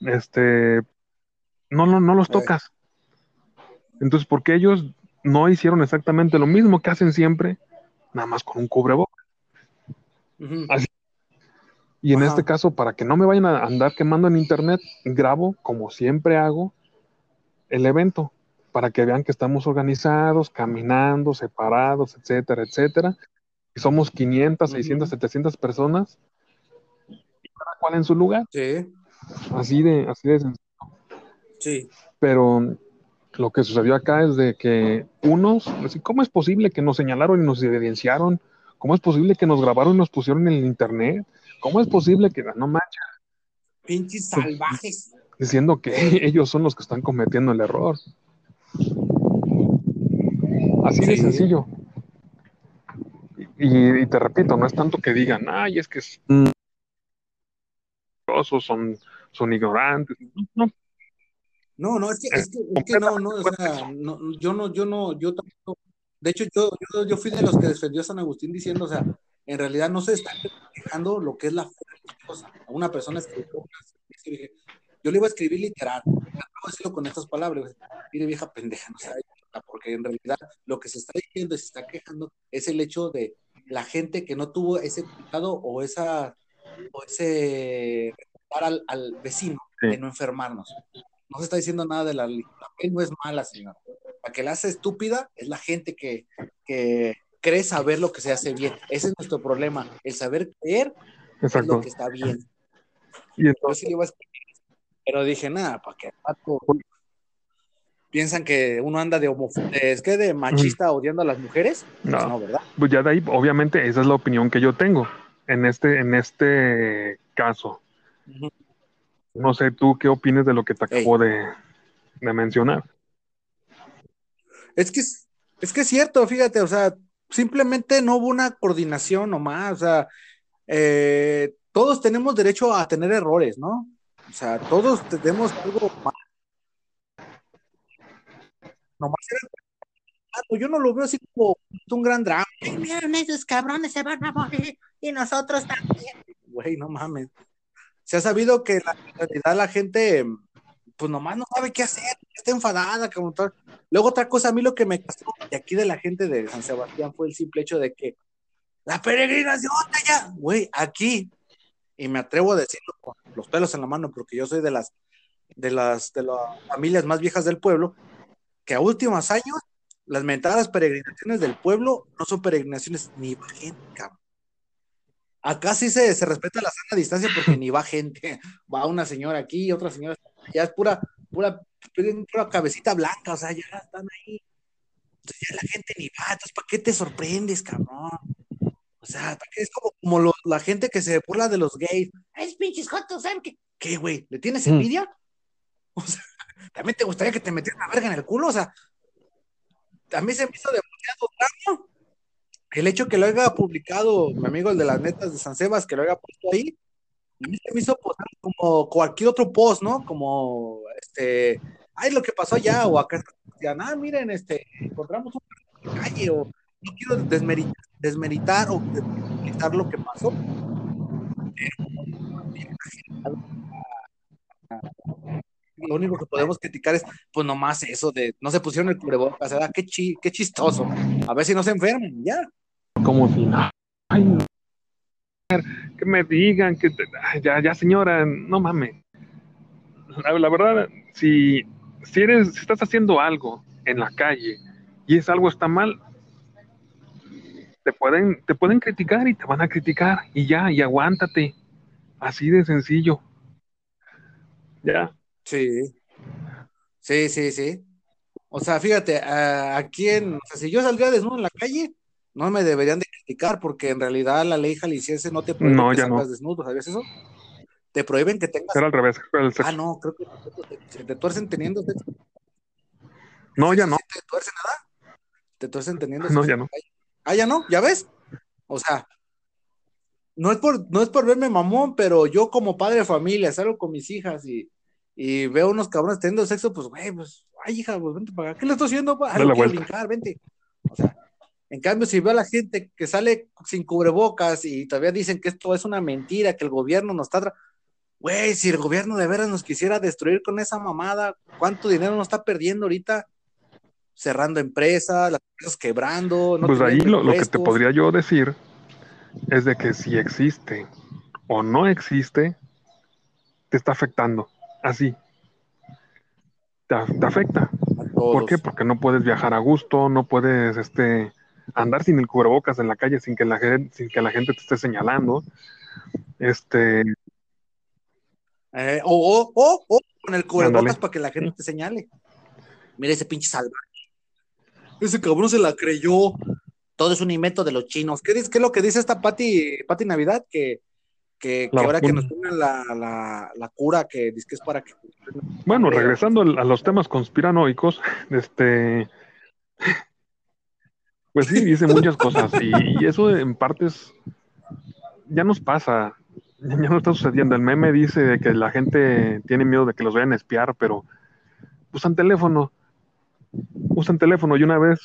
este, no, no, no los tocas. Entonces, porque ellos no hicieron exactamente lo mismo que hacen siempre, nada más con un cubrebocas. Y en este caso, para que no me vayan a andar quemando en internet, grabo, como siempre hago, el evento, para que vean que estamos organizados, caminando, separados, etcétera, etcétera. Y somos 500, 600, 700 personas, y cada cual en su lugar. Sí. Así de, así de sencillo. Sí. Pero lo que sucedió acá es de que unos, ¿cómo es posible que nos señalaron y nos evidenciaron? ¿Cómo es posible que nos grabaron y nos pusieron en el internet? ¿Cómo es posible que no mancha? Pinches salvajes. Diciendo que [laughs] ellos son los que están cometiendo el error. Así de sencillo. Y, te repito, no es tanto que digan, ay, es que son, son, son ignorantes. No, no, no, es que, es que, es que no, no, o sea, no, yo no, yo no, yo tampoco, de hecho, yo, yo, yo, fui de los que defendió a San Agustín diciendo, o sea, en realidad no se está quejando lo que es la cosa. Una persona escribió, yo le iba a escribir literal, a decirlo con estas palabras, mire vieja pendeja, no sé, porque en realidad lo que se está diciendo y se está quejando es el hecho de la gente que no tuvo ese cuidado o esa, o ese al, al vecino de no enfermarnos. No se está diciendo nada de la ley. La no es mala, señor. La que la hace estúpida es la gente que, cree saber lo que se hace bien. Ese es nuestro problema. El saber creer es lo que está bien. Y entonces... pero dije, nada, para que piensan que uno anda de homofóbico, es que de machista odiando a las mujeres. Pues no. no, ¿verdad? Pues ya de ahí, obviamente, esa es la opinión que yo tengo en este, en este caso. No sé tú qué opinas de lo que te acabo de, mencionar. Es que es que es cierto, fíjate, o sea, simplemente no hubo una coordinación nomás, o sea, eh, todos tenemos derecho a tener errores, ¿no? O sea, todos tenemos algo más. Nomás era yo no lo veo así como un gran drama. Miren, esos cabrones se van a morir y nosotros también. Güey, no mames se ha sabido que la, en realidad la gente, pues nomás no sabe qué hacer, está enfadada, como tal. Luego otra cosa, a mí lo que me castró de aquí de la gente de San Sebastián fue el simple hecho de que la peregrinación allá, güey, aquí, y me atrevo a decirlo con los pelos en la mano, porque yo soy de las, de las, de las familias más viejas del pueblo, que a últimos años, las mentadas peregrinaciones del pueblo no son peregrinaciones ni gente, cabrón. Acá sí se, se respeta la sana distancia porque ni va gente. Va una señora aquí, otra señora ya es pura, pura, pura cabecita blanca, o sea, ya están ahí. Entonces ya la gente ni va, entonces ¿para qué te sorprendes, cabrón? O sea, ¿para qué es como, como la gente que se burla de los gays? Es pinches jotos, ¿saben qué? ¿Qué, güey? ¿Le tienes mm. envidia? O sea, [laughs] ¿también te gustaría que te metieran una verga en el culo? O sea, a mí se me hizo demasiado drama el hecho que lo haya publicado mi amigo el de las netas de San Sebas, que lo haya puesto ahí, a mí se me hizo como cualquier otro post, ¿no? Como, este, ay, lo que pasó allá, o acá, ah, miren, este, encontramos un calle, o no quiero desmeritar, desmeritar o desmeritar lo que pasó. Lo único que podemos criticar es, pues nomás eso de, no se pusieron el cubrebocas, ¿verdad? Qué, chi, qué chistoso. A ver si no se enferman, ya como si, ay, que me digan, que ya, ya señora, no mames. La, verdad, si, si, eres, si estás haciendo algo en la calle y es algo está mal, te pueden, te pueden criticar y te van a criticar y ya, y aguántate. Así de sencillo. Ya. Sí. Sí, sí, sí. O sea, fíjate, aquí en, o sea, si yo saldría desnudo en la calle, no me deberían de criticar porque en realidad la ley jalisciense no te prohíbe no, que no. desnudo, ¿sabías eso? Te prohíben que tengas... Era al revés. Ah, no, creo que te tuercen teniendo No, ya no. ¿Se te tuerce nada? ¿Te estás entendiendo? No, ya no. Ah, ya no, ¿ya ves? O sea, no es por, no es por verme mamón, pero yo como padre de familia salgo con mis hijas y, y veo unos cabrones teniendo sexo, pues, güey, pues, ay, hija, pues vente para acá. ¿Qué le estoy haciendo? Pues, quiero vuelta. brincar, vente. O sea, en cambio, si veo a la gente que sale sin cubrebocas y todavía dicen que esto es una mentira, que el gobierno nos está... Güey, si el gobierno de veras nos quisiera destruir con esa mamada, ¿cuánto dinero nos está perdiendo ahorita? Cerrando empresas, las empresas quebrando. no Pues ahí lo, lo que te podría yo decir es de que si existe o no existe, te está afectando. Así. Te, te afecta. ¿Por qué? Porque no puedes viajar a gusto, no puedes este, andar sin el cubrebocas en la calle sin que la, gen- sin que la gente te esté señalando. Este, Eh, o, o, o, con el cubrebocas para que la gente te señale. Mira ese pinche salvaje. Ese cabrón se la creyó. Todo es un invento de los chinos. ¿Qué, qué es lo que dice esta Pati, Pati Navidad? Que, que, que ahora que nos pongan la, la, la cura, que dice que es para que. bueno, regresando a los temas conspiranoicos, este, pues sí, dice muchas cosas y, y eso en partes ya nos pasa, ya no está sucediendo. El meme dice de que la gente tiene miedo de que los vayan a espiar, pero usan teléfono, usan teléfono y una vez,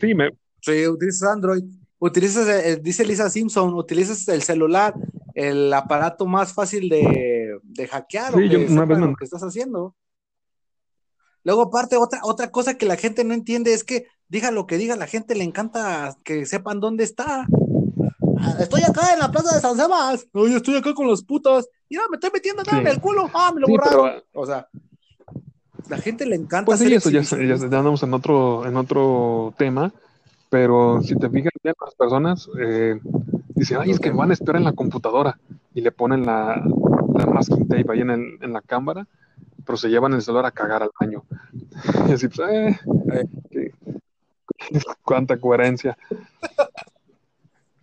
sí, me, Sí, utilizas Android. Utilizas, eh, dice Lisa Simpson, utilizas el celular, el aparato más fácil de, de hackear o Sí, yo que una vez me- lo que estás haciendo. Luego, aparte, otra, otra cosa que la gente no entiende es que diga lo que diga, la gente le encanta que sepan dónde está. Ah, Estoy acá en la plaza de San Sebas. Oye, estoy acá con los putos. Mira, me estoy metiendo nada en el culo. Ah, me lo Sí, borraron. pero- O sea, la gente le encanta Pues sí, eso ya, ya, ya andamos en otro, en otro tema, pero si te fijas bien, las personas eh, dicen, ay, es que me van a espiar en la computadora y le ponen la, la masking tape ahí en, el- en la cámara, pero se llevan el celular a cagar al baño. [laughs] Y así, pues, eh, qué- [laughs] cuánta coherencia.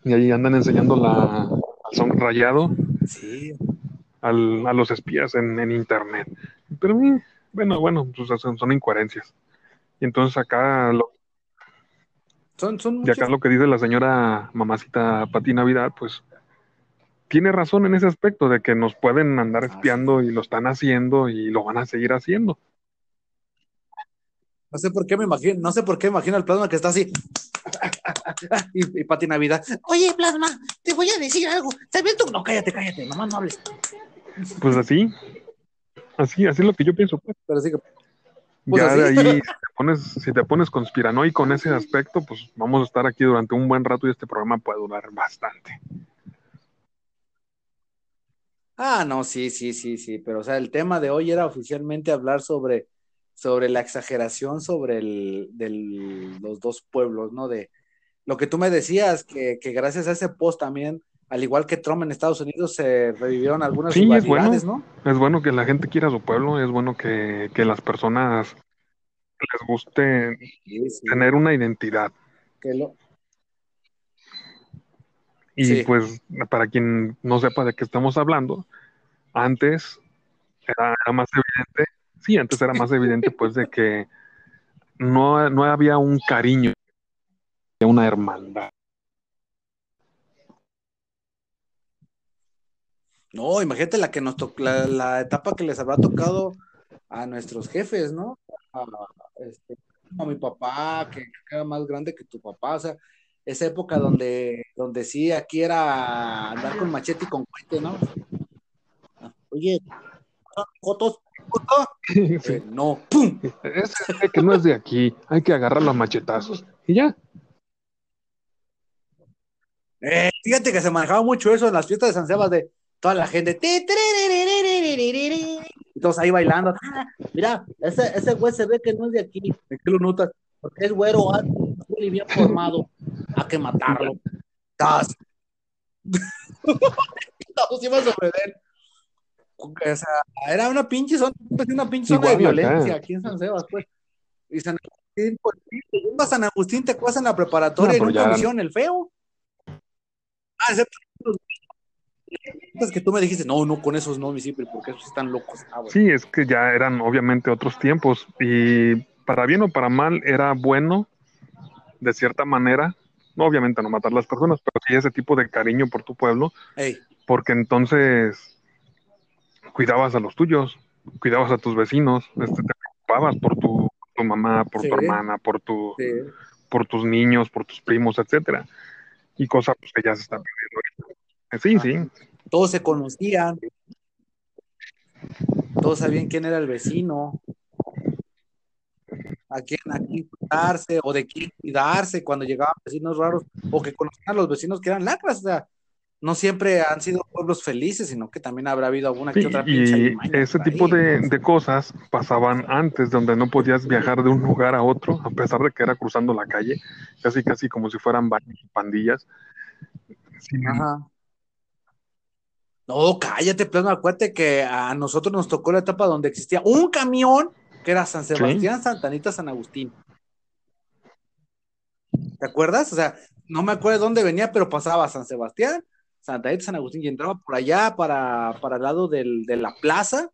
Y ahí andan enseñando la, al son rayado Sí, al- a los espías en, en internet. Pero eh, bueno, bueno, pues son, son incoherencias. Y entonces acá lo, son, son y acá lo que dice la señora mamacita Pati Navidad, pues tiene razón en ese aspecto de que nos pueden andar espiando y lo están haciendo y lo van a seguir haciendo. No sé por qué me imagino, no sé por qué me imagino al plasma que está así. [laughs] y, y Pati Navidad. Oye, plasma, te voy a decir algo. ¿Sabes tú? No, cállate, cállate, nomás no hables. Pues así, así, así es lo que yo pienso. Pues. Pero sí que. Pues ya de ahí, si te pones, si te pones conspiranoico en ese aspecto, pues vamos a estar aquí durante un buen rato y este programa puede durar bastante. Ah, no, sí, sí, sí, sí. Pero, o sea, el tema de hoy era oficialmente hablar sobre, sobre la exageración sobre el, del, los dos pueblos, ¿no? De lo que tú me decías, que, que gracias a ese post también, al igual que Trump en Estados Unidos, se revivieron algunas Sí, es bueno. ¿no? Es bueno que la gente quiera su pueblo, es bueno que, que las personas les guste Sí, sí. tener una identidad. Que lo, Y pues para quien no sepa de qué estamos hablando, antes era, era más evidente, sí, antes era más evidente pues de que no, no había un cariño, había una hermandad. No, imagínate la que nos tocó, la, etapa que les habrá tocado a nuestros jefes, ¿no? A, este, a mi papá, que era más grande que tu papá, o sea, esa época donde, donde sí, aquí era andar con machete y con cohete, ¿no? Oye, ¿fotos? [laughs] Eh, no, ¡pum! Ese que no es de aquí, hay que agarrarlo a machetazos. Y ya. Eh, fíjate que se manejaba mucho eso en las fiestas de San Sebas de toda la gente. Y todos ahí bailando. Ah, mira, ese, ese güey se ve que no es de aquí. ¿De qué lo notas? Porque es güero alto y bien formado. Hay que matarlo. ¡Tas! [laughs] Todos iban a él. O sea, era una pinche zona, una pinche zona de acá. violencia aquí en San Sebas, pues. Y San Agustín, pues, te a San Agustín, te acuerdas en la preparatoria No, y nunca hicieron el feo. Ah, excepto los que tú me dijiste, no, no, con esos no, mi Cipri, porque esos están locos. Ah, bueno. sí, es que ya eran obviamente otros tiempos y para bien o para mal era bueno de cierta manera, no, obviamente no matar a las personas, pero sí ese tipo de cariño por tu pueblo, Ey, porque entonces cuidabas a los tuyos, cuidabas a tus vecinos, este, te preocupabas por tu, tu mamá, por Sí. tu hermana, por tu, sí. por tus niños, por tus primos, etcétera. Y cosas pues, que ya se están perdiendo ahorita. Sí, sí. Todos se conocían. Todos sabían quién era el vecino. A quién, a quién cuidarse o de quién cuidarse cuando llegaban vecinos raros o que conocían a los vecinos que eran lacras. O sea, no siempre han sido pueblos felices, sino que también habrá habido alguna que otra pinche y ese tipo ahí. de, de cosas pasaban antes, donde no podías viajar de un lugar a otro, a pesar de que era cruzando la calle, casi casi como si fueran pandillas. Sí, Ajá. No, cállate, plasma, acuérdate que a nosotros nos tocó la etapa donde existía un camión que era San Sebastián, Santa Anita, San Agustín. ¿Te acuerdas? O sea, no me acuerdo de dónde venía, pero pasaba San Sebastián, Santa Anita, San Agustín y entraba por allá para, para el lado del- de la plaza,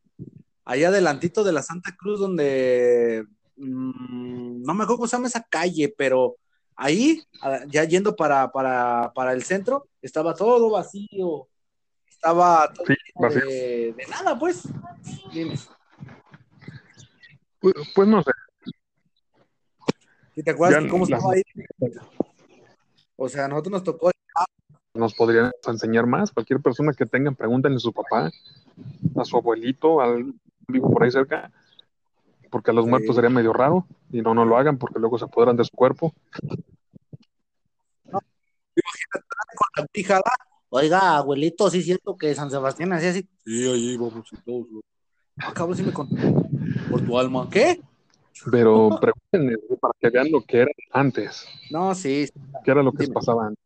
allá adelantito de la Santa Cruz, donde mm, no me acuerdo cómo se llama esa calle, pero ahí, ya yendo para, para, para el centro, estaba todo vacío. Estaba todo Sí, lleno vacío. de, de nada, pues. Dime. Pues, pues no sé, ¿Sí ¿Te acuerdas Ya cómo estaba ahí? O sea, a nosotros nos tocó. Nos podrían enseñar más. Cualquier persona que tengan, pregúntenle a su papá, a su abuelito, al vivo por ahí cerca, porque a los Sí. muertos sería medio raro, y no, no lo hagan porque luego se apoderan de su cuerpo. con la. Oiga, abuelito, sí es cierto que San Sebastián hacía así. Sí, allí vamos todos. Ah, cabrón, sí me contó. Por tu alma. ¿Qué? Pero [laughs] pregúntenle para que vean lo que era antes, No, sí. qué era lo que Dime. pasaba antes.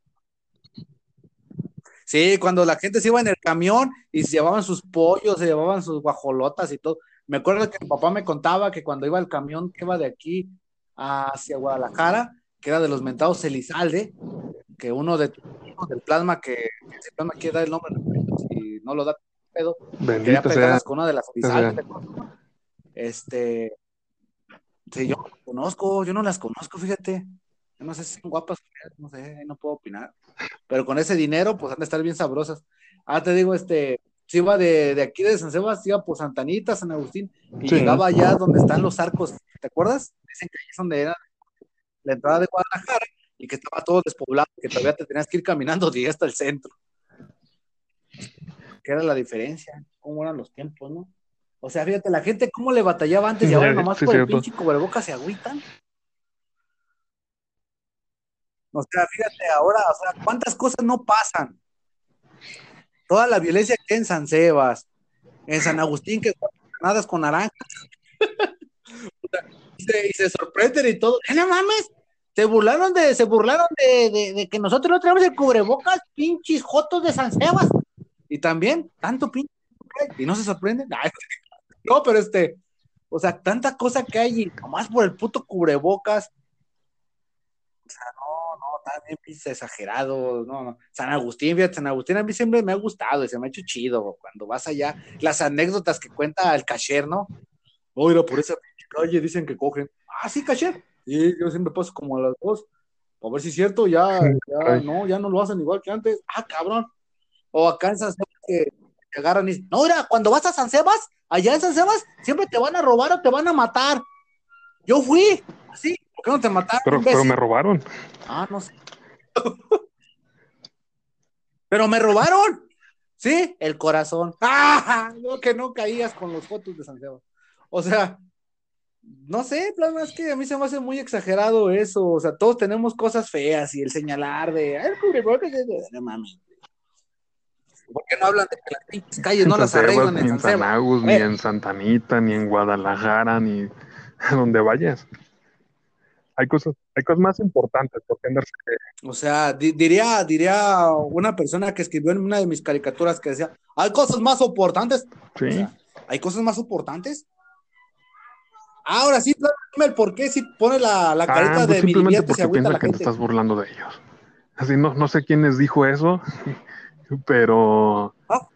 Sí, cuando la gente se iba en el camión y se llevaban sus pollos, se llevaban sus guajolotas y todo. Me acuerdo que mi papá me contaba que cuando iba el camión que iba de aquí hacia Guadalajara, que era de los mentados Elizalde, que uno de tus hijos del plasma, que, que ese plasma quiere dar el nombre, si no lo da pedo, quería Bendito pegarlas con una de las Elizalde. Este, sí, yo no las conozco, yo no las conozco, fíjate. No sé si son guapas, no sé, no puedo opinar. Pero con ese dinero, pues han de estar bien sabrosas. Ah, te digo, este, si iba de, de aquí de San Sebastián, iba por Santanita, San Agustín, y Sí. llegaba allá donde están los arcos, ¿te acuerdas? Dicen que ahí es donde era la entrada de Guadalajara y que estaba todo despoblado, que todavía te tenías que ir caminando [laughs] de ahí hasta el centro. ¿Qué era la diferencia? ¿Cómo eran los tiempos, no? O sea, fíjate, la gente cómo le batallaba antes y ahora nomás sí, por el cierto. pinche cubrebocas se agüitan. O sea, fíjate ahora, o sea, cuántas cosas no pasan. Toda la violencia que hay en San Sebas, en San Agustín, que granadas con naranjas. Y, se, y sorprenden y todo. ¿Qué no mames? Se burlaron de, se burlaron de, de, que nosotros no tenemos el cubrebocas, pinches jotos de San Sebas. Y también, tanto pinche, y no se sorprenden. [laughs] No, pero este, o sea, tanta cosa que hay, y nomás por el puto cubrebocas. Pinches exagerado, no, no. San Agustín, fíjate, San Agustín a mí siempre me ha gustado y se me ha hecho chido cuando vas allá. Las anécdotas que cuenta el cacher, ¿no? Oiga, por esa calle dicen que cogen. Ah, sí, cacher. Y yo siempre paso como a las dos. A ver si es cierto, ya, [laughs] ya no, ya no lo hacen igual que antes. Ah, cabrón. O acá en San Sebas que te agarran y no, mira, cuando vas a San Sebas, allá en San Sebas, siempre te van a robar o te van a matar. Yo fui, así, ¿por qué no te mataron? Pero, me robaron. Ah, no sé. Pero me robaron. Sí, el corazón. [laughs] ¡Ah! No, que no caías con los fotos de San Sebas. O sea, no sé, plasma, es que a mí se me hace muy exagerado eso. O sea, todos tenemos cosas feas y el señalar de. "Ay, No mames. ¿Por qué no hablan de que las pinches calles no las arreglan ni en San? Agus, ni en Santa Anita, ni en Guadalajara, ni [laughs] a donde vayas. Hay cosas, hay cosas más importantes por qué andarse. O sea, di- diría, diría una persona que escribió en una de mis caricaturas que decía, hay cosas más importantes. Sí, O sea, ¿Hay cosas más importantes? Ahora sí, dime el por qué si pone la, la carita ah, pues de mi simplemente porque piensan que te estás burlando de ellos. Así no, no sé quién les dijo eso, [laughs] pero Ah.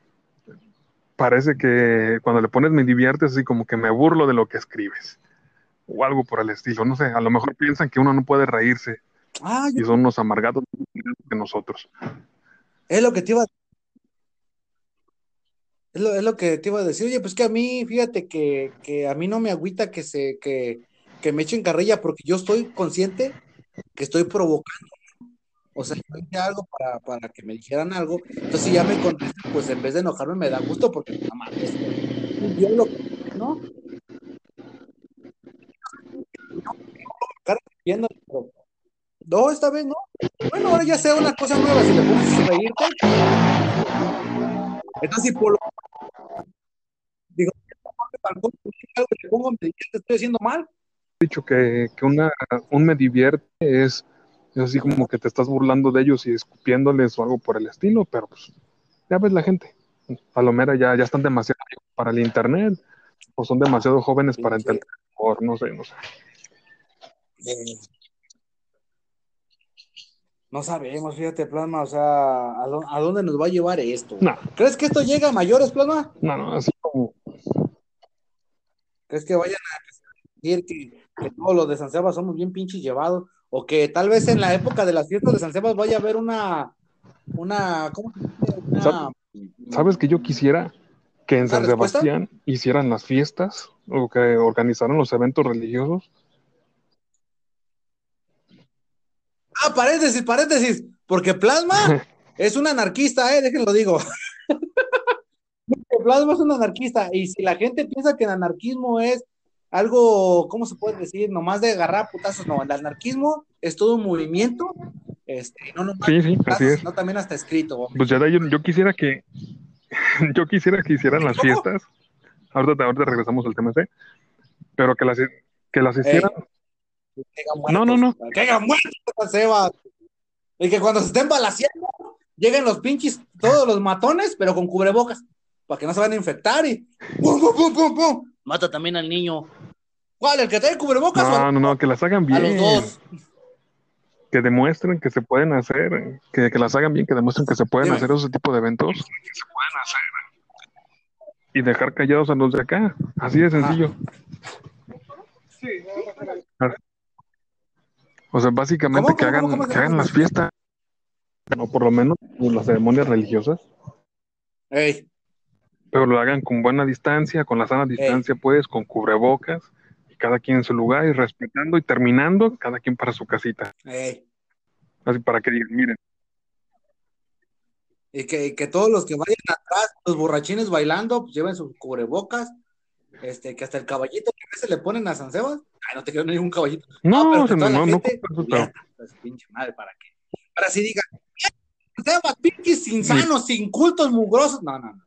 parece que cuando le pones me diviertes, así como que me burlo de lo que escribes. O algo por el estilo, no sé, a lo mejor piensan que uno no puede reírse Ah, y son unos amargados que nosotros. es lo que te iba a es lo, es lo que te iba a decir. Oye, pues que a mí, fíjate que, que a mí no me agüita que se, que, que me echen carrilla porque yo estoy consciente que estoy provocando. O sea, yo dije algo para, para que me dijeran algo. Entonces, si ya me contestan, pues en vez de enojarme me da gusto porque nada más. Yo lo ¿no? Pero- No, esta vez no. Bueno, ahora ya sea una cosa nueva. Si le pones a reírte, entonces si por lo digo, algo te pongo, me estoy haciendo mal. He dicho que, que una, un me divierte es, es así como que te estás burlando de ellos y escupiéndoles o algo por el estilo, pero pues ya ves la gente. Palomera ya, ya están demasiado para el internet o son demasiado jóvenes para entender. O no sé, no sé. Eh, No sabemos, fíjate, Plasma, o sea, ¿a, dó- a dónde nos va a llevar esto? No, ¿Crees que esto llega a mayores, Plasma? no, no, así como ¿Crees que vayan a decir que, que todos los de San Sebas somos bien pinches llevados? O que tal vez en la época de las fiestas de San Sebas vaya a haber una, una, ¿cómo se dice? Una, ¿Sabes que yo quisiera que en ¿Una San respuesta? Sebastián hicieran las fiestas o que organizaran los eventos religiosos? Ah, paréntesis, paréntesis, porque Plasma [laughs] es un anarquista, eh, déjenlo digo. Plasma es un anarquista, y si la gente piensa que el anarquismo es algo, ¿cómo se puede decir? Nomás de agarrar putazos, no, el anarquismo es todo un movimiento, este, no nomás Sí, sí, así putazos, es. sino también hasta escrito. Pues ya yo, yo quisiera que [laughs] yo quisiera que hicieran las ¿Cómo? fiestas. Ahorita, ahorita regresamos al tema ese, pero que las que las hicieran. No, no, Que caigan muertos, San Sebas. Y que cuando se estén balaseando, lleguen los pinches, todos los matones, pero con cubrebocas, para que no se van a infectar y ¡pum, pum, pum, pum, pum! Mata también al niño. ¿Cuál? ¿El que trae cubrebocas? No, no, no, que las hagan A los bien, dos. que demuestren que se pueden hacer, que, que las hagan bien, que demuestren que se pueden Dime. hacer ese tipo de eventos. Y dejar callados a los de acá. Así de sencillo. O sea, básicamente ¿Cómo, que cómo, hagan, cómo, cómo, que hagan las fiestas, o por lo menos pues, las ceremonias religiosas, Ey, pero lo hagan con buena distancia, con la sana distancia, pues, con cubrebocas, y cada quien en su lugar, y respetando y terminando, cada quien para su casita. ey. Así para que digan, miren, Y que, y que todos los que vayan atrás, los borrachines bailando, pues lleven sus cubrebocas. Este, que hasta el caballito que a veces le ponen a San Sebas. Ay, no te quiero ningún caballito. no, pero no, la no, no, pero- pinche madre, ¿para qué? Para así digan, pinches insanos, sin cultos, mugrosos. No, no, no.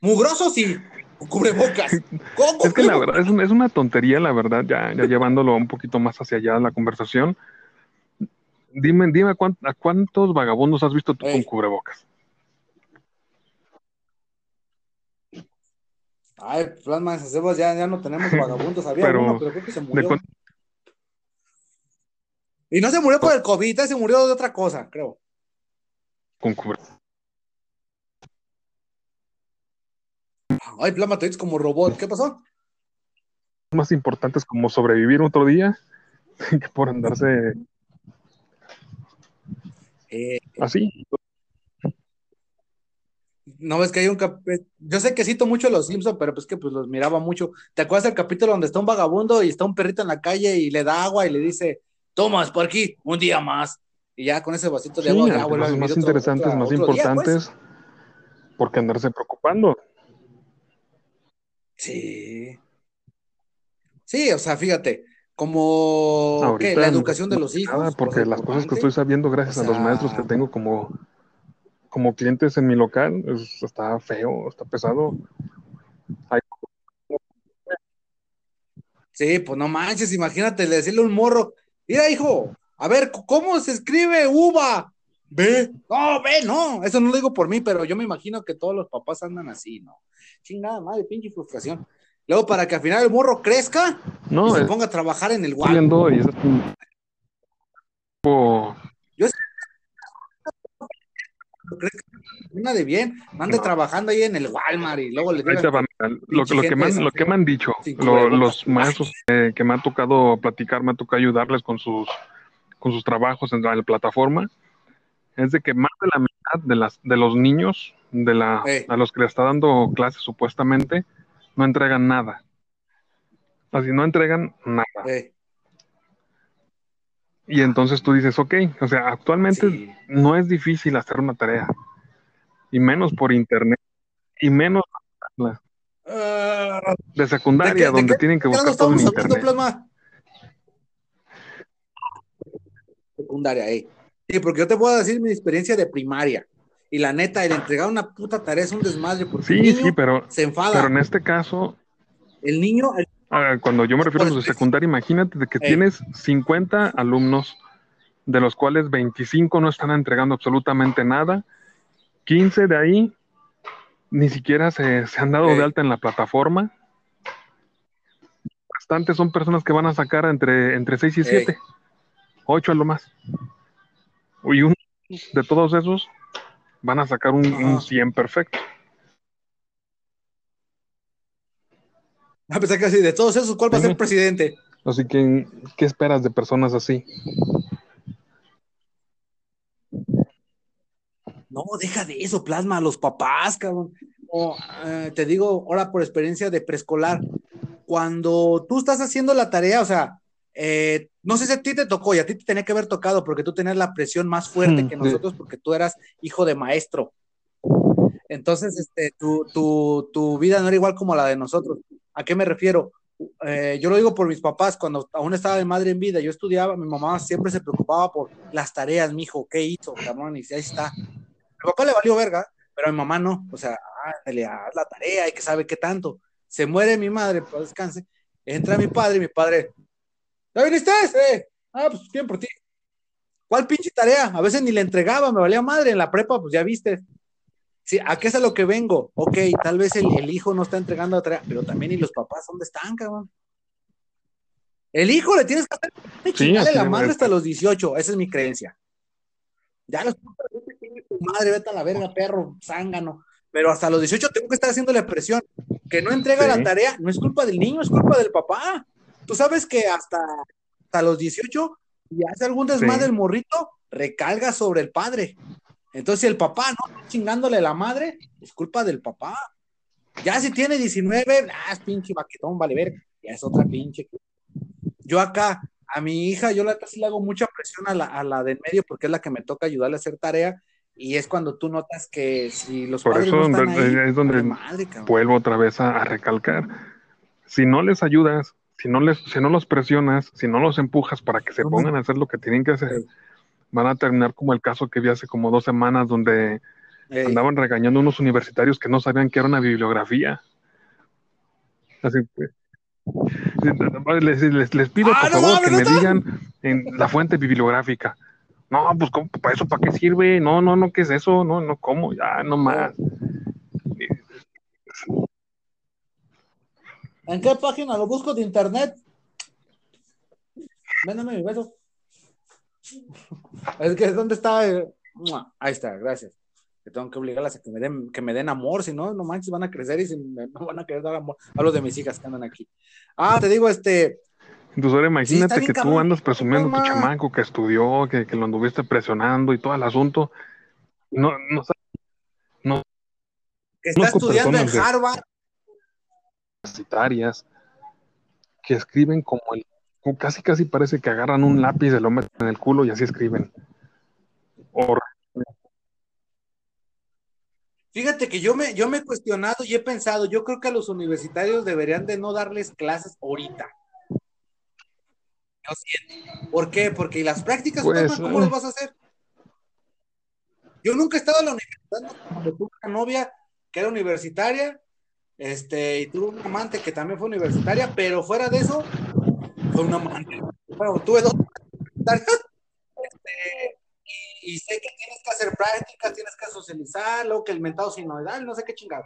Mugrosos y con cubrebocas. Con Es que la verdad es, un- es una tontería, la verdad, ya, ya llevándolo un poquito más hacia allá la conversación. Dime, dime cuán- a cuántos vagabundos has visto tú con Ey. cubrebocas. Ay, plasma de San Sebas, ya, ya no tenemos vagabundos. Había Pero, uno, pero creo que se De murió. cuán- Y no se murió por el COVID, se murió de otra cosa, creo. con. Ay, plasma, te como robot. ¿Qué pasó? Más importantes como sobrevivir otro día [laughs] que por andarse Eh, así. No ves que hay un cap... Yo sé que cito mucho a los Simpsons, pero pues que pues los miraba mucho. ¿Te acuerdas del capítulo donde está un vagabundo y está un perrito en la calle y le da agua y le dice, tomas por aquí, un día más? Y ya con ese vasito de Sí, agua ya ante vuelve a cosas vivir más otro- interesantes, otra- más otro día, pues. importantes, porque andarse preocupando. Sí. Sí, o sea, fíjate, como la no- educación de los hijos. nada, porque las cosas que estoy sabiendo gracias O a los maestros que tengo como, como clientes en mi local, es- está feo, está pesado. Sí, pues no manches, imagínate decirle a un morro, mira, hijo, a ver, ¿cómo se escribe uva? Ve, no, ve, no, eso no lo digo por mí, pero yo me imagino que todos los papás andan así, ¿no? Chingada madre, pinche frustración. Luego, para que al final el morro crezca y No, se ponga a trabajar en el estoy Walmart. viendo y es así, tipo, Una de bien, ande No. trabajando ahí en el Walmart y luego le va, que- mira, lo, lo que lo que me han dicho, lo- los maestros eh, que me ha tocado platicar, me ha tocado ayudarles con sus, con sus trabajos en la plataforma, es de que más de la mitad de, las, de los niños de la, a los que le está dando clases supuestamente no entregan nada. Así no entregan nada. Y entonces tú dices, ok, o sea, actualmente no es difícil hacer una tarea, y menos por internet, y menos ah. de secundaria, donde tienen que buscar todo en internet. Secundaria, eh. Sí, porque yo te puedo decir mi experiencia de primaria. Y la neta, el entregar una puta tarea es un desmadre porque sí, sí, pero, se enfada. Pero en este caso. El niño, Ah, cuando yo me refiero a los de secundaria, imagínate de que tienes 50 alumnos, de los cuales 25 no están entregando absolutamente nada, 15 de ahí ni siquiera se, han dado de alta en la plataforma. Bastantes son personas que van a sacar entre, entre 6 y 7, 8 a lo más. Y uno de todos esos van a sacar un, un 100 perfecto. A pesar que así, de todos esos, ¿cuál va a ser presidente? Así que, ¿qué esperas de personas así? No, deja de eso, plasma a los papás, cabrón. Eh, te digo, ahora por experiencia de preescolar, cuando tú estás haciendo la tarea, o sea, eh, no sé si a ti te tocó y a ti te tenía que haber tocado porque tú tenías la presión más fuerte que nosotros porque tú eras hijo de maestro. Entonces, este, tu, tu, tu vida no era igual como la de nosotros. ¿A qué me refiero? Eh, yo lo digo por mis papás, cuando aún estaba mi madre en vida, yo estudiaba, mi mamá siempre se preocupaba por las tareas, mi hijo, ¿qué hizo, cabrón? Y ahí está. Mi papá le valió verga, pero a mi mamá no, o sea, le haz la tarea y que sabe qué tanto. Se muere mi madre, pues descanse, entra mi padre y mi padre, ¿ya viniste? Eh? Ah, pues bien por ti. ¿Cuál pinche tarea? A veces ni le entregaba, me valía madre en la prepa, pues ya viste. Sí, ¿a qué es a lo que vengo? Ok, tal vez el, hijo no está entregando a tarea, pero también y los papás, ¿dónde están, cabrón? El hijo le tienes que hacer sí, la madre hasta los 18, esa es mi creencia. Ya los madre, vete a la verga, perro, zángano. Pero hasta los 18 tengo que estar haciendo la presión. Que no entrega la tarea, no es culpa del niño, es culpa del papá. Tú sabes que hasta, hasta los 18, y hace algún desmadre el morrito, recalga sobre el padre. Entonces, el papá no chingándole la madre, es culpa del papá. Ya si tiene 19, ah, es pinche baquetón, vale ver, ya es otra pinche. Yo acá, a mi hija, yo la casi le hago mucha presión a la, a la del medio porque es la que me toca ayudarle a hacer tarea y es cuando tú notas que si los Por eso es donde vuelvo otra vez a, recalcar. Si no les ayudas, si no les, si no los presionas, si no los empujas para que se pongan a hacer lo que tienen que hacer, van a terminar como el caso que vi hace como dos semanas donde andaban regañando a unos universitarios que no sabían que era una bibliografía. Así que les, pido ah, por favor que me digan en la fuente bibliográfica. No, pues ¿para eso para qué sirve? No, no, no, ¿qué es eso? No, no, ¿cómo? Ya, no más. ¿En qué página lo busco de internet? Véndame mi beso. Es que, ¿dónde está? Ahí está, gracias. Que tengo que obligarlas a que me den, que me den amor, si no, no manches, van a crecer y no van a querer dar amor. Hablo de mis hijas que andan aquí. Ah, te digo, este. Entonces ahora imagínate que tú andas presumiendo tu chamaco que estudió, que, que, lo anduviste presionando y todo el asunto. No, no, no. Que está estudiando en Harvard. Universitarias que escriben como el casi casi parece que agarran un lápiz, se lo meten en el culo y así escriben. Fíjate que yo me, yo me he cuestionado y he pensado, yo creo que a los universitarios deberían de no darles clases ahorita. ¿Por qué? Porque las prácticas, pues, ¿cómo las eh. vas a hacer? Yo nunca he estado en la universidad, tuve una novia que era universitaria, este, y tuve un amante que también fue universitaria, pero fuera de eso, fue una amante. Bueno, tuve dos este, y, sé que tienes que hacer prácticas, tienes que socializar, luego que el mentado sinoidal, no sé qué chingado.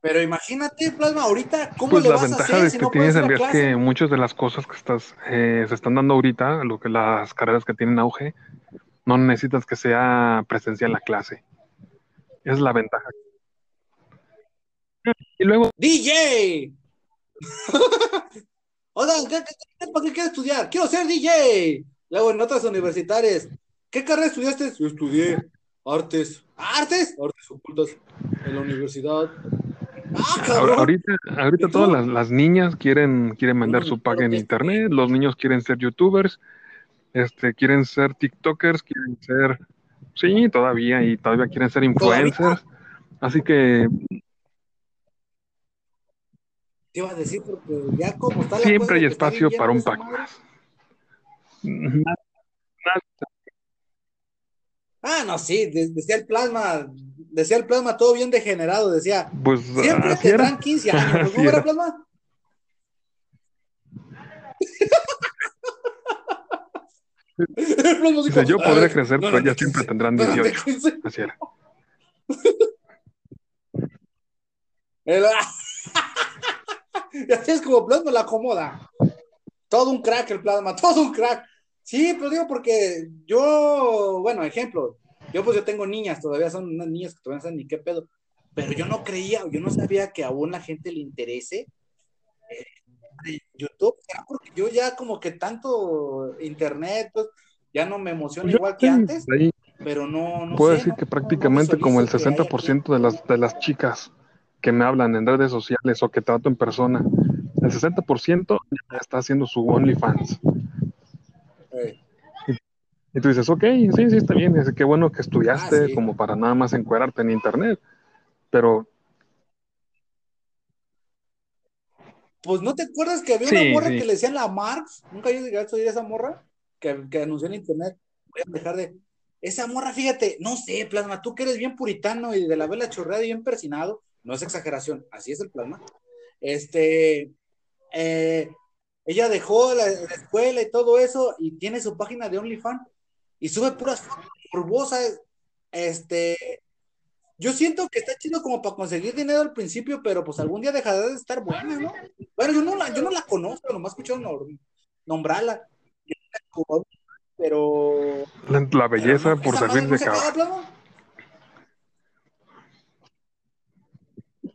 Pero imagínate, Plasma, ahorita, ¿cómo pues le vas a hacer si no tienes el es que muchas de las cosas que estás, eh, se están dando ahorita, lo que las carreras que tienen auge, no necesitas que sea presencial la clase. Esa es la ventaja. Y luego. ¡DJ! [laughs] Oigan, ¿qué, qué, qué, qué quiero estudiar? Quiero ser DJ. Luego en otras universitarias, ¿qué carrera estudiaste? Yo estudié artes. ¿Artes? Artes ocultas en la universidad. Ah, ahorita, ahorita todas las, las, niñas quieren, quieren vender su paga en internet, los niños quieren ser youtubers, este, quieren ser tiktokers, quieren ser, sí, todavía, y todavía quieren ser influencers. Así que te iba a decir porque ya como está Siempre hay espacio para un pack más. Ah, no, sí, decía el plasma, decía el plasma todo bien degenerado, decía, pues, siempre tendrán 15 años, [laughs] ¿cómo era plasma? [laughs] Dice, yo podré crecer, pero ya siempre tendrán 18. Así era. [laughs] y así es como plasma la acomoda. Todo un crack el plasma, [laughs] todo un crack. Sí, pero digo porque yo, bueno, ejemplo, yo pues yo tengo niñas, todavía son unas niñas que todavía no saben ni qué pedo, pero yo no creía, yo no sabía que aún la gente le interese eh, YouTube, porque yo ya como que tanto internet, pues ya no me emociona pues igual que antes, pero no, no Puedo decir que prácticamente como el 60% de las, de las chicas que me hablan en redes sociales o que trato en persona, el 60% está haciendo su OnlyFans. Y, tú dices, ok, sí, sí, está bien, es qué bueno que estudiaste ah, como para nada más encuerarte en internet, pero... Pues no te acuerdas que había una morra que le decían la Marx, nunca yo llegué a oír esa morra que, que anunció en internet, voy a dejar de... Esa morra, fíjate, no sé, Plasma, tú que eres bien puritano y de la vela chorreada y bien persinado, no es exageración, así es el plasma. Este, eh, ella dejó la, escuela y todo eso y tiene su página de OnlyFans y sube puras fotos morbosas. Este, yo siento que está chido como para conseguir dinero al principio, pero pues algún día dejará de estar buena, ¿no? Bueno, yo no la, yo no la conozco, nomás escucho nombrarla. Pero. La, belleza por servir de cabo.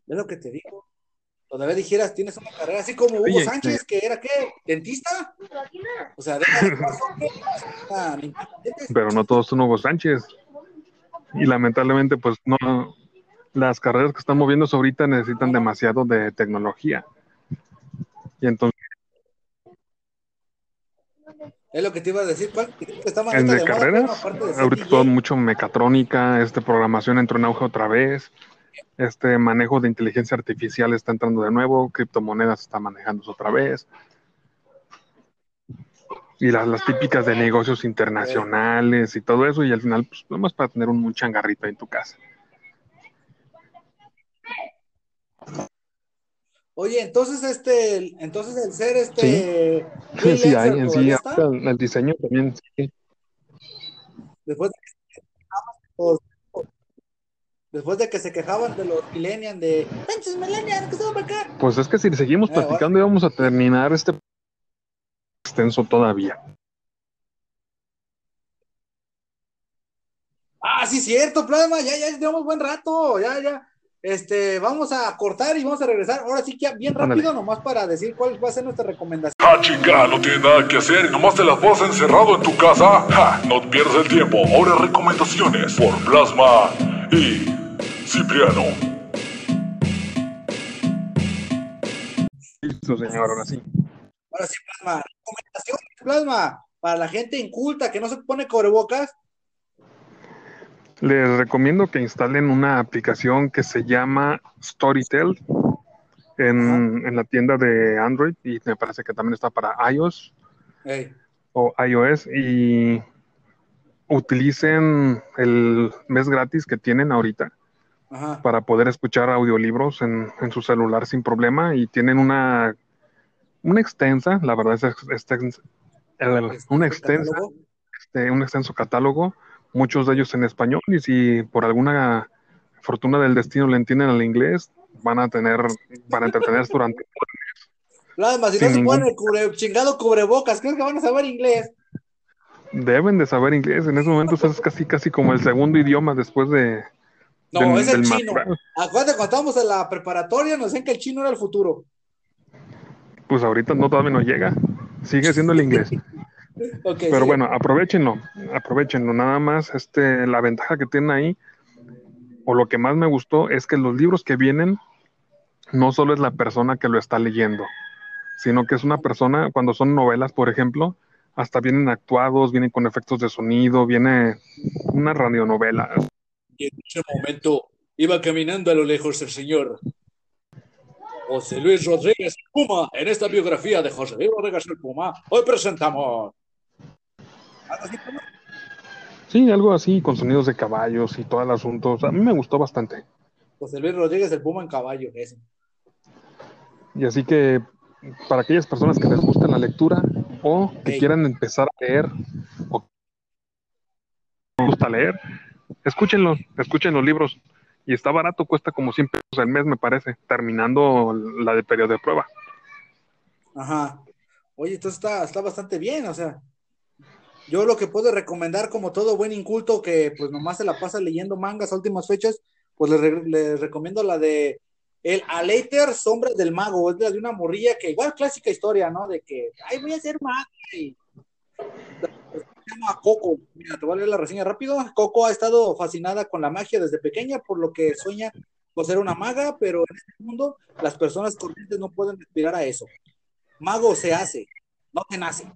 Es lo que te digo. Todavía dijeras, tienes una carrera así como Hugo Sánchez, que era qué, dentista. O sea, [laughs] Pero no todos son Hugo Sánchez. Y lamentablemente, pues no, las carreras que están moviéndose ahorita necesitan demasiado de tecnología. Y entonces. Es lo que te iba a decir. ¿Cuál en de, carreras, ahorita todo mucho mecatrónica, este programación entró en auge otra vez este manejo de inteligencia artificial está entrando de nuevo, criptomonedas está manejándose otra vez. Y las, las típicas de negocios internacionales y todo eso, y al final, pues, más para tener un, un changarrito en tu casa. Oye, entonces este, entonces el ser este. Sí, sí, hay, en sí, el, diseño también, sí. Después de que Después de que se quejaban de los millennials, de ¡Pinches millennials, que están acá! Pues es que si seguimos eh, platicando íbamos a terminar este extenso todavía. Ah, sí, cierto, plasma, ya, ya llevamos buen rato, ya, ya. Este, vamos a cortar y vamos a regresar. Ahora sí que bien rápido, nomás para decir cuál va a ser nuestra recomendación. ¡Ah, chica! No tiene nada que hacer y nomás te las vas encerrado en tu casa. ¡Ja! No pierdas el tiempo. Ahora recomendaciones por Plasma y Cipriano. Listo, señor, ahora sí. Ahora sí, Plasma. Recomendaciones, Plasma, para la gente inculta que no se pone cobrebocas. Les recomiendo que instalen una aplicación que se llama Storytel en, en la tienda de Android y me parece que también está para iOS o iOS y utilicen el mes gratis que tienen ahorita para poder escuchar audiolibros en, en, su celular sin problema y tienen una, una extensa, la verdad es, una extensa, este, un extenso catálogo, muchos de ellos en español y si por alguna fortuna del destino le entienden al inglés, van a tener, van a entretenerse durante Nada más, si no se ponen el cubre, chingado cubrebocas, ¿crees que van a saber inglés? Deben de saber inglés, en ese momento es casi casi como el segundo idioma después de, no, es el chino. Acuérdate, cuando estábamos en la preparatoria, nos decían que el chino era el futuro. Pues ahorita no, todavía no llega. Sigue siendo el inglés. [laughs] Pero bueno, aprovechenlo, aprovechenlo. Nada más, este, la ventaja que tiene ahí, o lo que más me gustó, es que los libros que vienen no solo es la persona que lo está leyendo, sino que es una persona, cuando son novelas, por ejemplo, hasta vienen actuados, vienen con efectos de sonido, viene una radionovela. Y en ese momento iba caminando a lo lejos el señor José Luis Rodríguez Puma. En esta biografía de José Luis Rodríguez el Puma, hoy presentamos. Sí, algo así, con sonidos de caballos y todo el asunto. a mí me gustó bastante. José Luis Rodríguez el Puma en caballo, ese. Y así que para aquellas personas que les gusta la lectura o que quieran empezar a leer o les gusta leer, escúchenlo, escuchen los libros. Y está barato, cuesta como 100 pesos al mes, me parece, terminando la de periodo de prueba. Ajá. Oye, entonces está, está bastante bien, o sea, yo lo que puedo recomendar como todo buen inculto que pues nomás se la pasa leyendo mangas a últimas fechas, pues les recomiendo la de el Aleiter Sombras del Mago, es de una morrilla que igual clásica historia, ¿no? De que, ay, voy a ser mago. Y... Llama Coco. Mira, te voy a leer la reseña rápido. Coco ha estado fascinada con la magia desde pequeña, por lo que sueña con ser una maga, pero en este mundo las personas corrientes no pueden aspirar a eso. Mago se hace, no te nace.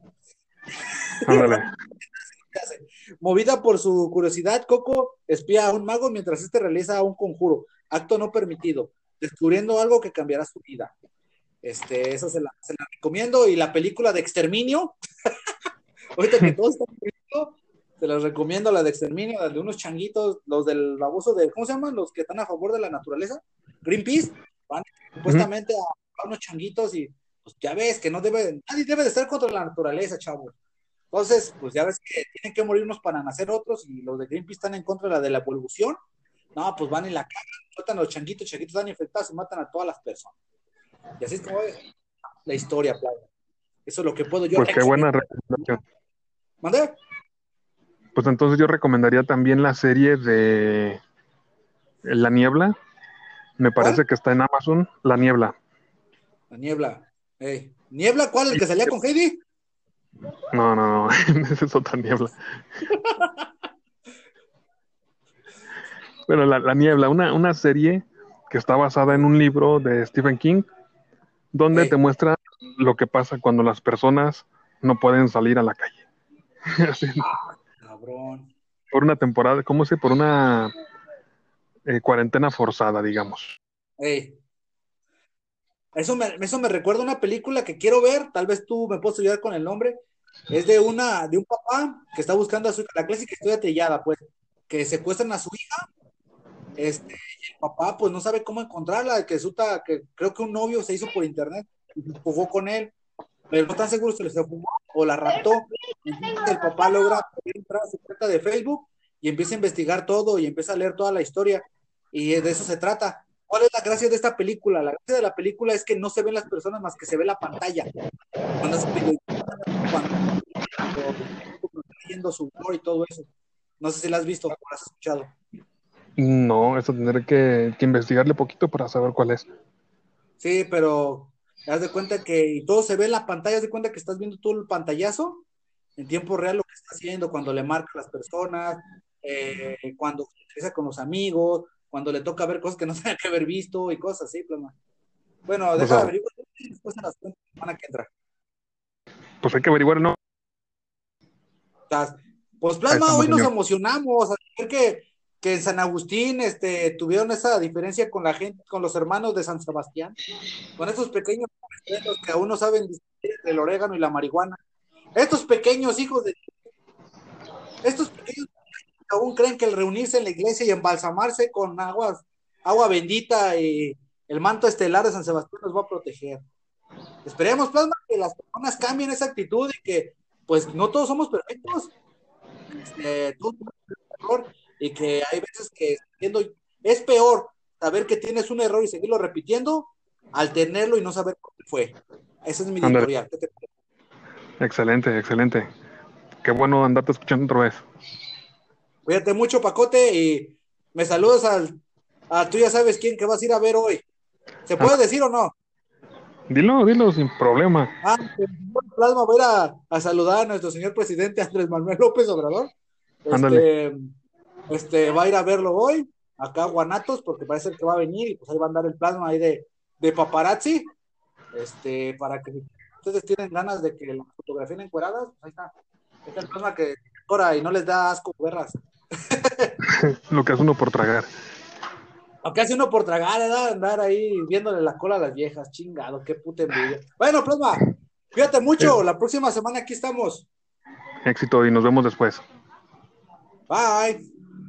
[laughs] Movida por su curiosidad, Coco espía a un mago mientras este realiza un conjuro, acto no permitido descubriendo algo que cambiará su vida. Este, eso se la, recomiendo. Y la película de Exterminio, [laughs] ahorita que [laughs] todos están viendo, se las recomiendo la de Exterminio, la de unos changuitos, los del abuso de, ¿cómo se llaman? Los que están a favor de la naturaleza, Greenpeace, van supuestamente a, unos changuitos y pues ya ves que no debe, nadie debe de estar contra la naturaleza, chavos. Entonces, pues ya ves que tienen que morir unos para nacer otros y los de Greenpeace están en contra de la, de la evolución no, pues van en la cara, matan a los changuitos, changuitos están infectados y matan a todas las personas. Y así es como es la historia, Playa. Eso es lo que puedo yo. Pues qué buena recomendación. ¿Mandé? Pues entonces yo recomendaría también la serie de La Niebla. Me parece que está en Amazon, La Niebla. La Niebla. ¿Niebla cuál? ¿El que salía con Heidi? No, no, no. [laughs] Esa es otra niebla. [laughs] Bueno, La, Niebla, una, una, serie que está basada en un libro de Stephen King, donde te muestra lo que pasa cuando las personas no pueden salir a la calle. Ah, [laughs] cabrón. Por una temporada, ¿cómo se? Por una eh, cuarentena forzada, digamos. Eso me, eso me recuerda a una película que quiero ver, tal vez tú me puedes ayudar con el nombre. Es de una, de un papá que está buscando a su la clásica historia trillada, pues, que secuestran a su hija este, el papá pues no sabe cómo encontrarla, que resulta que creo que un novio se hizo por internet y jugó con él, pero no están seguros si se fumó o la raptó. el papá logra entrar a su cuenta de Facebook y empieza a investigar todo y empieza a leer toda la historia y de eso se trata. ¿Cuál es la gracia de esta película? La gracia de la película es que no se ven las personas más que se ve la pantalla. Cuando, leyendo su y todo eso. No sé si la has visto o la has escuchado. No, eso tendré que, investigarle poquito para saber cuál es. Sí, pero haz de cuenta que todo se ve en la pantalla, haz de cuenta que estás viendo todo el pantallazo en tiempo real lo que está haciendo, cuando le marca a las personas, eh, cuando empieza con los amigos, cuando le toca ver cosas que no [laughs] tenga que haber visto y cosas así, plasma. Bueno, deja de averiguar después en cuentas semana que entra. Pues hay que averiguar, ¿no? Pues plasma, hoy nos emocionamos a ver que que en San Agustín este, tuvieron esa diferencia con la gente, con los hermanos de San Sebastián, con esos pequeños que aún no saben distinguir el orégano y la marihuana. Estos pequeños hijos de estos pequeños aún creen que el reunirse en la iglesia y embalsamarse con aguas, agua bendita y el manto estelar de San Sebastián nos va a proteger. Esperemos, plasma, que las personas cambien esa actitud y que, pues, no todos somos perfectos. Este, todos error y que hay veces que es peor saber que tienes un error y seguirlo repitiendo al tenerlo y no saber qué fue. Ese es mi editorial. Excelente, excelente. Qué bueno andarte escuchando otra vez. Cuídate mucho, Pacote, y me saludas al, a tú ya sabes quién que vas a ir a ver hoy. ¿Se puede ah. decir o no? Dilo, dilo sin problema. Ah, el plasma va a a, a, saludar a nuestro señor presidente Andrés Manuel López Obrador. Este, este, va a ir a verlo hoy, acá a Guanatos, porque parece que va a venir y pues ahí va a andar el plasma ahí de, de paparazzi. Este, para que ustedes tienen ganas de que la fotografíen encueradas, pues ahí está. Es el plasma que decora y no les da asco guerras. [laughs] Lo que hace uno por tragar. Lo que hace uno por tragar, ¿verdad? Andar ahí viéndole la cola a las viejas, chingado, qué puta envidia. Bueno, plasma, cuídate mucho, la próxima semana aquí estamos. Éxito y nos vemos después. Bye.